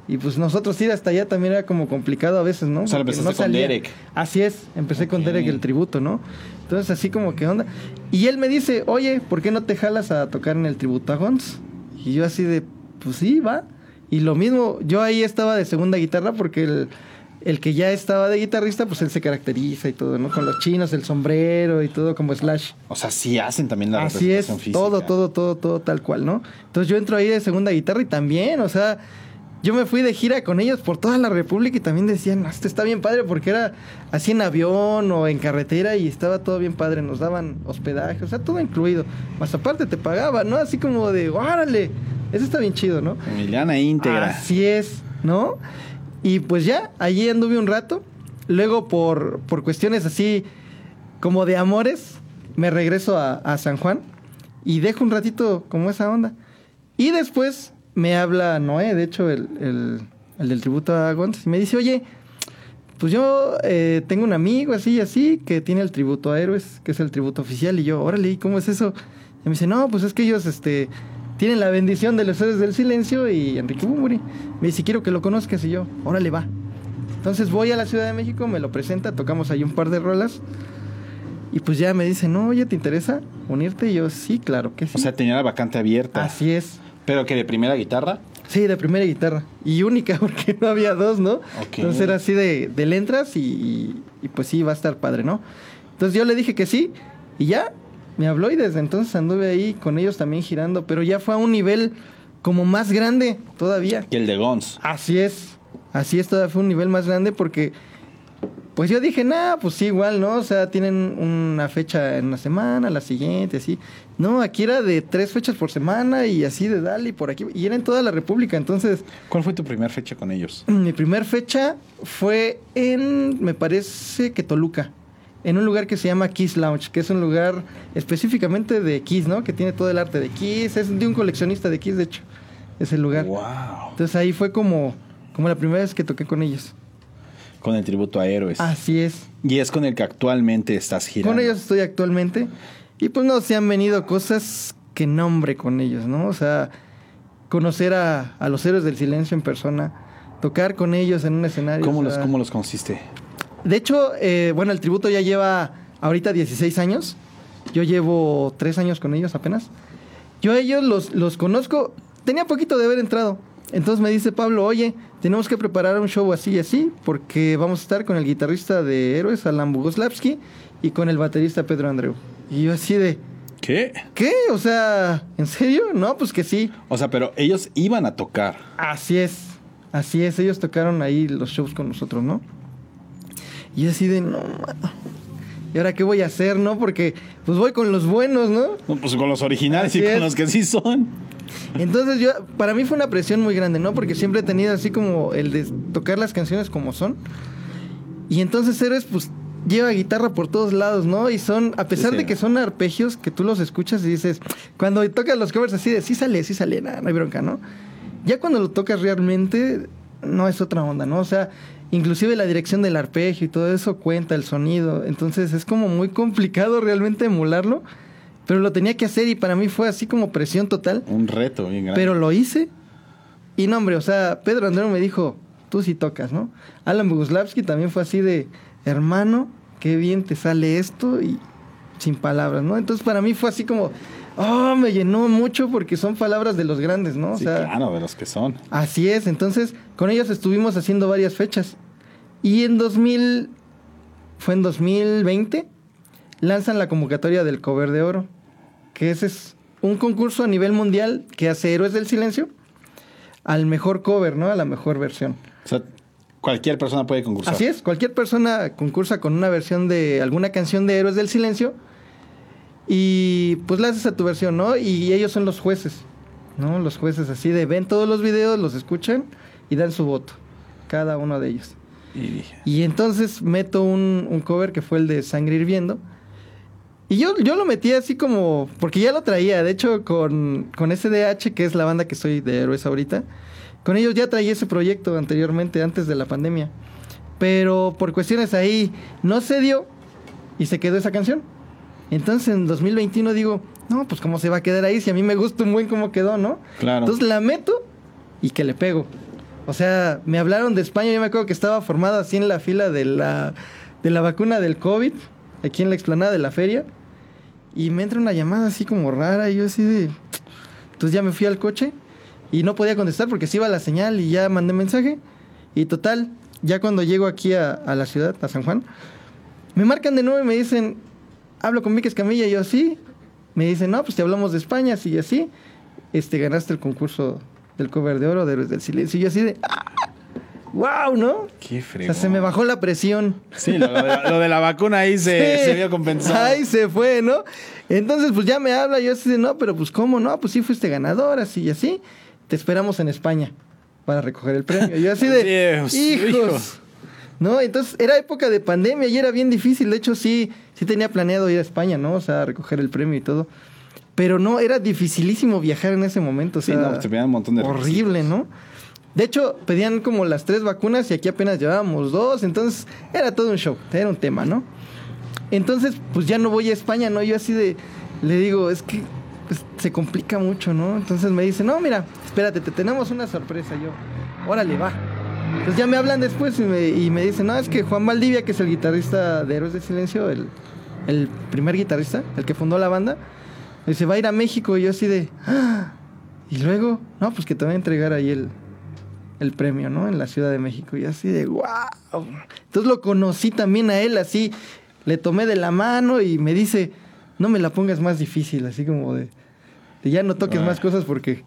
Y pues nosotros ir hasta allá también era como complicado a veces, ¿no? O sea, lo con Derek. Así es, empecé con. Derek el tributo, ¿no? Entonces así como que onda. Y él me dice, oye, ¿por qué no te jalas a tocar en el tributo a Guns? Y yo así de, pues sí, va. Y lo mismo, yo ahí estaba de segunda guitarra porque el, el que ya estaba de guitarrista, pues él se caracteriza y todo, ¿no? Con los chinos, el sombrero y todo como Slash. O sea, sí hacen también la Así es, física. todo, todo, todo, todo tal cual, ¿no? Entonces yo entro ahí de segunda guitarra y también, o sea, yo me fui de gira con ellos por toda la República y también decían, "No, esto está bien padre porque era así en avión o en carretera y estaba todo bien padre, nos daban hospedaje, o sea, todo incluido. Más aparte te pagaban, ¿no? Así como de, órale, eso está bien chido, ¿no? Emiliana íntegra. Así es, ¿no? Y pues ya, allí anduve un rato. Luego, por, por cuestiones así como de amores, me regreso a, a San Juan y dejo un ratito como esa onda. Y después me habla Noé, de hecho, el, el- el del tributo a Guantes, y me dice, oye, pues yo eh, tengo un amigo así y así que tiene el tributo a héroes, que es el tributo oficial. Y yo, órale, ¿y cómo es eso? Y me dice, no, pues es que ellos este, tienen la bendición de los héroes del silencio y Enrique Bumburi. Me dice, quiero que lo conozcas. Y yo, órale, va. Entonces voy a la Ciudad de México, me lo presenta, tocamos ahí un par de rolas. Y pues ya me dice, no, oye, ¿te interesa unirte? Y yo, sí, claro que sí. O sea, tenía la vacante abierta. Así es. Pero que de primera guitarra. Sí, de primera guitarra. Y única, porque no había dos, ¿no? Entonces era así de, de le entras y, y- y pues sí, va a estar padre, ¿no? Entonces yo le dije que sí y ya me habló y desde entonces anduve ahí con ellos también girando, pero ya fue a un nivel como más grande todavía. Que el de Gons. Así es, así es, todavía fue un nivel más grande porque pues yo dije, nah, pues sí, igual, ¿no? O sea, tienen una fecha en una semana, la siguiente, así. No, aquí era de tres fechas por semana y así de dale y por aquí. Y era en toda la República, entonces ¿Cuál fue tu primera fecha con ellos? mi primer fecha fue en, me parece que Toluca, en un lugar que se llama Kiss Lounge, que es un lugar específicamente de Kiss, ¿no? Que tiene todo el arte de Kiss, es de un coleccionista de Kiss, de hecho, es el lugar. Wow. Entonces ahí fue como, como la primera vez que toqué con ellos. Con el tributo a héroes. Así es. Y es con el que actualmente estás girando. Con ellos estoy actualmente. Y pues no, se han venido cosas que nombre con ellos, ¿no? O sea, conocer a, a los héroes del silencio en persona, tocar con ellos en un escenario. ¿Cómo, o los, ¿Cómo los consiste? De hecho, eh, bueno, el tributo ya lleva ahorita 16 años. Yo llevo 3 años con ellos apenas. Yo a ellos los, los conozco. Tenía poquito de haber entrado. Entonces me dice Pablo, oye, tenemos que preparar un show así y así, porque vamos a estar con el guitarrista de Héroes, Alan Bogoslavski, y con el baterista Pedro Andreu. Y yo así de, ¿Qué? ¿qué? O sea, ¿en serio? No, pues que sí. O sea, pero ellos iban a tocar. Así es, así es, ellos tocaron ahí los shows con nosotros, ¿no? Y así de, no. ¿Y ahora qué voy a hacer, no? Porque pues voy con los buenos, ¿no? No, Pues con los originales Así y con es. los que sí son. Entonces yo, para mí fue una presión muy grande, ¿no? Porque siempre he tenido así como el de tocar las canciones como son. Y entonces Héroes, pues, lleva guitarra por todos lados, ¿no? Y son, a pesar Sí, sí. de que son arpegios, que tú los escuchas y dices, cuando tocas los covers así de, sí sale, sí sale, nada, no hay bronca, ¿no? Ya cuando lo tocas realmente, no es otra onda, ¿no? O sea, inclusive la dirección del arpegio y todo eso cuenta, el sonido. Entonces es como muy complicado realmente emularlo. Pero lo tenía que hacer y para mí fue así como presión total. Un reto bien grande. Pero lo hice. Y no, hombre, o sea, Pedro Andreu me dijo, tú sí tocas, ¿no? Alan Boguslavski también fue así de, hermano, qué bien te sale esto y sin palabras, ¿no? Entonces para mí fue así como, oh, me llenó mucho porque son palabras de los grandes, ¿no? O sí, sea, claro, de los que son. Así es, entonces con ellos estuvimos haciendo varias fechas. Y en 2000, fue en 2020, lanzan la convocatoria del Cover de Oro, que ese es un concurso a nivel mundial que hace Héroes del Silencio al mejor cover, ¿no? A la mejor versión. O sea, cualquier persona puede concursar. Así es, cualquier persona concursa con una versión de alguna canción de Héroes del Silencio y pues la haces a tu versión, ¿no? Y ellos son los jueces, ¿no? Los jueces así de ven todos los videos, los escuchan y dan su voto, cada uno de ellos. Y entonces meto un, un cover que fue el de Sangre Hirviendo. Y yo, yo lo metí así como, porque ya lo traía, de hecho con, con SDH, que es la banda que soy de héroes ahorita, con ellos ya traía ese proyecto anteriormente, antes de la pandemia. Pero por cuestiones ahí no se dio y se quedó esa canción. Entonces en 2021 digo, no, pues cómo se va a quedar ahí si a mí me gusta un buen cómo quedó, ¿no? Claro. Entonces la meto y que le pego. O sea, me hablaron de España, yo me acuerdo que estaba formado así en la fila de la, de la vacuna del COVID, aquí en la explanada de la feria, y me entra una llamada así como rara, y yo así de... Entonces ya me fui al coche y no podía contestar porque se iba la señal y ya mandé mensaje. Y total, ya cuando llego aquí a, a la ciudad, a San Juan, me marcan de nuevo y me dicen, hablo con Mike Escamilla, y yo sí. Me dicen, no, pues te hablamos de España, así y así. Este, ganaste el concurso del cover de oro de Héroes del Silencio. Y yo así de, wow, ¿no? qué O fregón. sea, se me bajó la presión. Sí, lo, lo de, la- lo de la vacuna ahí se, Sí. se vio compensado. Ahí se fue, ¿no? Entonces, pues ya me habla, yo así de, no, pero pues cómo, no, pues sí fuiste ganador, así y así. Te esperamos en España para recoger el premio. Yo así de, Dios, hijos. hijo. No, entonces era época de pandemia y era bien difícil. De hecho, sí, sí tenía planeado ir a España, ¿no? O sea, recoger el premio y todo. Pero no, era dificilísimo viajar en ese momento. O Sí, no, pues te un montón de Horrible, ¿no? De hecho, pedían como las tres vacunas y aquí apenas llevábamos dos. Entonces, era todo un show, era un tema, ¿no? Entonces, pues ya no voy a España, ¿no? Yo así de, le digo, es que pues, se complica mucho, ¿no? Entonces me dice, no, mira, espérate, te tenemos una sorpresa. Yo, órale, va. Entonces ya me hablan después y me, y me dicen, no, es que Juan Valdivia, que es el guitarrista de Héroes del Silencio, el, el primer guitarrista, el que fundó la banda, dice, va a ir a México. Y yo así de, "Ah". y luego, no, pues que te voy a entregar ahí el, el premio, ¿no? En la Ciudad de México. Y así de, wow. Entonces lo conocí también a él, así, le tomé de la mano y me dice, no me la pongas más difícil, así como de, de ya no toques Ah. más cosas porque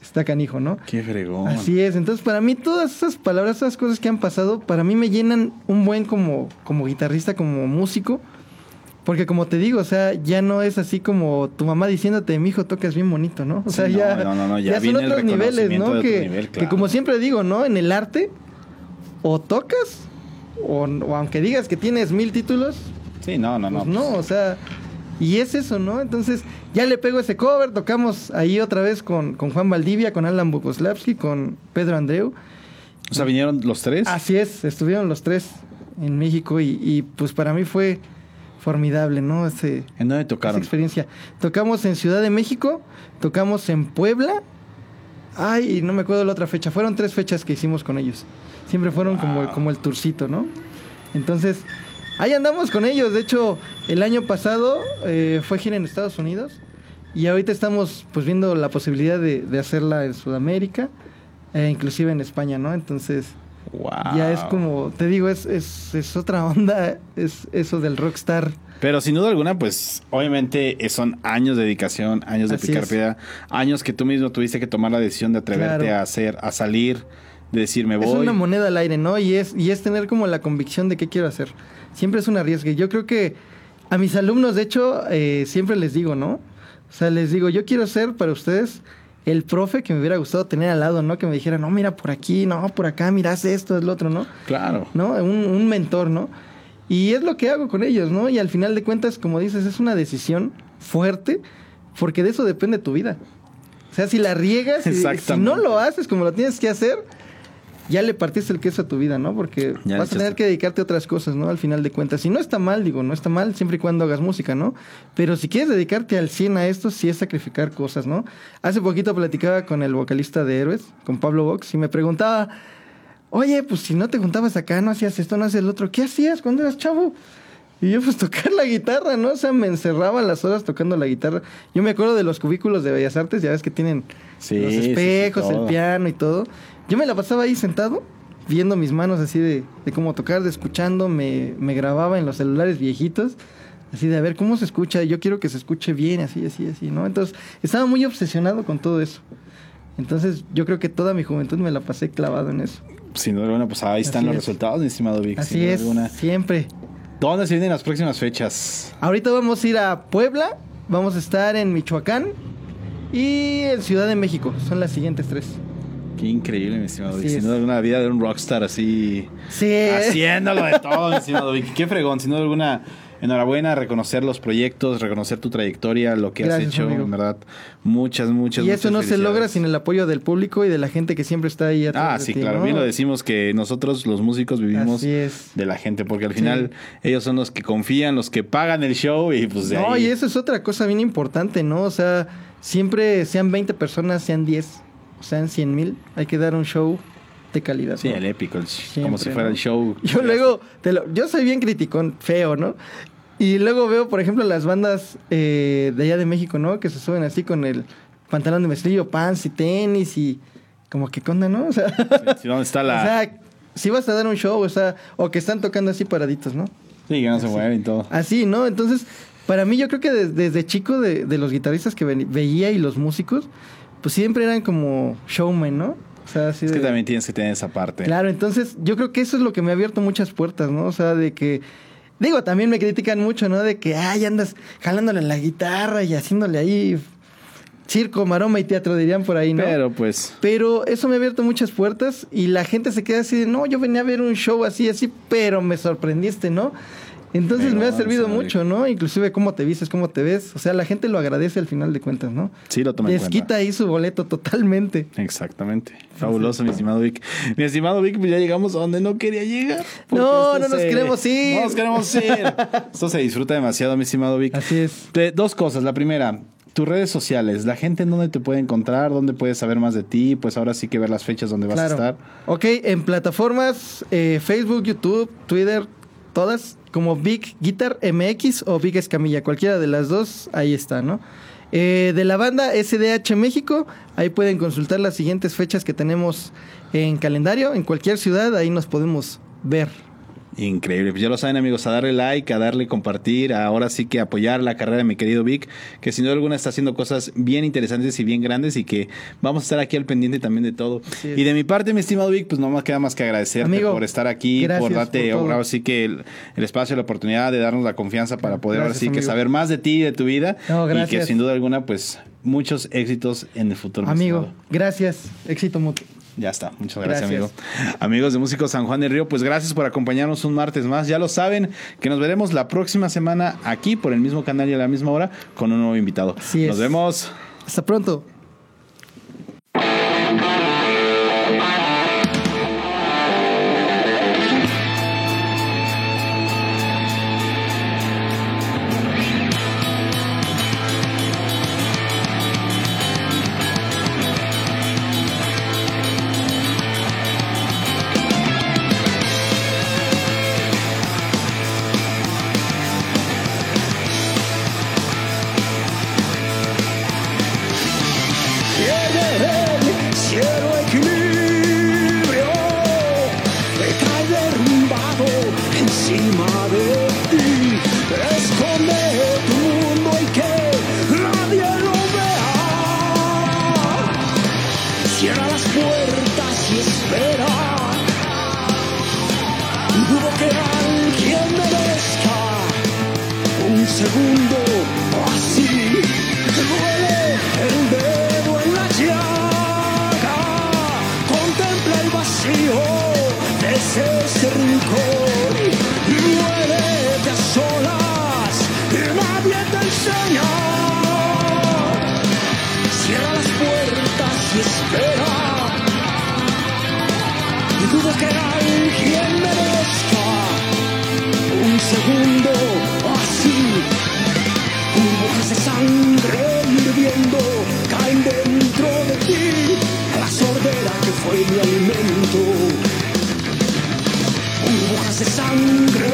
está canijo, ¿no? Qué fregón. Así es, entonces para mí todas esas palabras, esas cosas que han pasado, para mí me llenan un buen como, como guitarrista, como músico, porque como te digo, o sea, ya no es así como tu mamá diciéndote, mi hijo tocas bien bonito, ¿no? O Sí, sea, no, ya, no, no, no, ya son otros niveles, ¿no? Que, nivel, que como siempre digo, ¿no? En el arte, o tocas, o, o aunque digas que tienes mil títulos, Sí, no, no, no. pues no, o sea, y es eso, ¿no? Entonces, ya le pego ese cover, tocamos ahí otra vez con, con Juan Valdivia, con Alan Bukoslavski, con Pedro Andreu. O sea, vinieron los tres. Así es, estuvieron los tres en México y, y, pues para mí fue formidable, ¿no? Ese, ¿En dónde esa tocaron? experiencia. Tocamos en Ciudad de México, tocamos en Puebla. Ay, no me acuerdo la otra fecha. Fueron tres fechas que hicimos con ellos. Siempre fueron como, Wow. como el tourcito, ¿no? Entonces, ahí andamos con ellos. De hecho, el año pasado eh, fue gira en Estados Unidos. Y ahorita estamos pues viendo la posibilidad de, de hacerla en Sudamérica. eh, inclusive en España, ¿no? Entonces, Wow. ya es como, te digo, es, es, es otra onda, es eso del rockstar. Pero sin duda alguna, pues obviamente eh, son años de dedicación, años de Así picar es. piedra, años que tú mismo tuviste que tomar la decisión de atreverte Claro. a hacer, a salir, de decir me voy. Es una moneda al aire, ¿no? Y es, y es tener como la convicción de qué quiero hacer. Siempre es un arriesgue. Yo creo que a mis alumnos, de hecho, eh, siempre les digo, ¿no? O sea, les digo, yo quiero ser para ustedes el profe que me hubiera gustado tener al lado, ¿no? Que me dijera, no, mira por aquí, no, por acá, mira, haz esto, es lo otro, ¿no? Claro. ¿no? Un, un mentor, ¿no? Y es lo que hago con ellos, ¿no? Y al final de cuentas, como dices, es una decisión fuerte porque de eso depende tu vida. O sea, si la riegas, si no lo haces como lo tienes que hacer, ya le partiste el queso a tu vida, ¿no? Porque Ya vas a tener que dedicarte a otras cosas, ¿no? Al final de cuentas. Y no está mal, digo, no está mal siempre y cuando hagas música, ¿no? Pero si quieres dedicarte al 100 a esto, sí es sacrificar cosas, ¿no? Hace poquito platicaba con el vocalista de Héroes, con Pablo Vox, y me preguntaba, oye, pues si no te juntabas acá, no hacías esto, no hacías lo otro, ¿qué hacías cuando eras chavo? Y yo, pues tocar la guitarra, ¿no? O sea, me encerraba las horas tocando la guitarra. Yo me acuerdo de los cubículos de Bellas Artes, ya ves que tienen Sí, los sí, sí, espejos, el piano y todo. Yo me la pasaba ahí sentado, viendo mis manos así de, de cómo tocar, de escuchando, me, me grababa en los celulares viejitos, así de a ver cómo se escucha, yo quiero que se escuche bien, así, así, así, ¿no? Entonces, estaba muy obsesionado con todo eso. Entonces, yo creo que toda mi juventud me la pasé clavado en eso. Sin duda alguna, pues ahí están Así los es. resultados, mi estimado Vic. Así es, alguna. siempre. ¿Dónde se vienen las próximas fechas? Ahorita vamos a ir a Puebla, vamos a estar en Michoacán y en Ciudad de México. Son las siguientes tres. Qué increíble, mi estimado Vic. Es. duda alguna, vida de un rockstar así. Sí. Haciéndolo de todo, mi estimado Vic. Qué fregón, sin duda alguna. Enhorabuena, reconocer los proyectos, reconocer tu trayectoria, lo que Gracias, has hecho, amigo. en verdad. Muchas, muchas, Y eso muchas no se logra sin el apoyo del público y de la gente que siempre está ahí atrás Ah, de sí, ti, claro. ¿no? Bien lo decimos que nosotros, los músicos, vivimos de la gente, porque al Sí. final ellos son los que confían, los que pagan el show y pues de No, ahí. y eso es otra cosa bien importante, ¿no? O sea, siempre sean 20 personas, sean 10, o sean 100 mil, hay que dar un show de calidad. Sí, ¿no? el épico, el- como si fuera ¿no? el show. Yo luego, te lo- yo soy bien criticón, feo, ¿no? Y luego veo, por ejemplo, las bandas eh, de allá de México, ¿no? Que se suben así con el pantalón de mezclillo, pants y tenis y como que conda, ¿no? O sea, Sí, ¿Dónde está la...? o sea, si vas a dar un show, o sea, o que están tocando así paraditos, ¿no? sí, que no se mueven y todo. Así, ¿no? Entonces, para mí yo creo que des- desde chico de, de los guitarristas que veía y los músicos, pues siempre eran como showmen, ¿no? O sea, así Es que también tienes que tener esa parte. Claro, entonces yo creo que eso es lo que me ha abierto muchas puertas, ¿no? O sea, de que... Digo, también me critican mucho, ¿no? De que, ay, andas jalándole la guitarra y haciéndole ahí circo, maroma y teatro, dirían por ahí, ¿no? Pero pues... Pero eso me ha abierto muchas puertas y la gente se queda así de, no, yo venía a ver un show así, así, pero me sorprendiste, ¿no? Entonces Pero, me ha servido mucho, ¿no? Inclusive cómo te vistes, cómo te ves. O sea, la gente lo agradece al final de cuentas, ¿no? Sí, lo toman en Les cuenta. quita ahí su boleto totalmente. Exactamente. Fabuloso, mi estimado Vic. Mi estimado Vic, pues ya llegamos a donde no quería llegar. No, no nos queremos ir. No nos queremos ir. Esto se disfruta demasiado, mi estimado Vic. Así es. De- dos cosas. La primera, tus redes sociales. La gente en dónde te puede encontrar, dónde puedes saber más de ti. Pues ahora sí que ver las fechas donde vas a estar. Ok, en plataformas eh, Facebook, YouTube, Twitter, todas, como Big Guitar MX o Big Escamilla, cualquiera de las dos, ahí está, ¿no? Eh, de la banda SDH México, ahí pueden consultar las siguientes fechas que tenemos en calendario, en cualquier ciudad, ahí nos podemos ver. Increíble. Pues ya lo saben, amigos, a darle like, a darle compartir, a ahora sí que apoyar la carrera de mi querido Vic, que sin duda alguna está haciendo cosas bien interesantes y bien grandes y que vamos a estar aquí al pendiente también de todo. Y de mi parte, mi estimado Vic, pues no me queda más que agradecerte Amigo, por estar aquí, por darte por ahora sí que el, el espacio, la oportunidad de darnos la confianza para poder ahora Gracias, sí que saber más de ti y de tu vida. No, y que sin duda alguna, pues muchos éxitos en el futuro. mi Amigo, gracias, éxito mutuo. Ya está, muchas gracias, Gracias. amigo. Amigos de Músicos San Juan del Río, pues gracias por acompañarnos un martes más. Ya lo saben, que nos veremos la próxima semana aquí por el mismo canal y a la misma hora con un nuevo invitado. Así Nos es. vemos. Hasta pronto. Sangre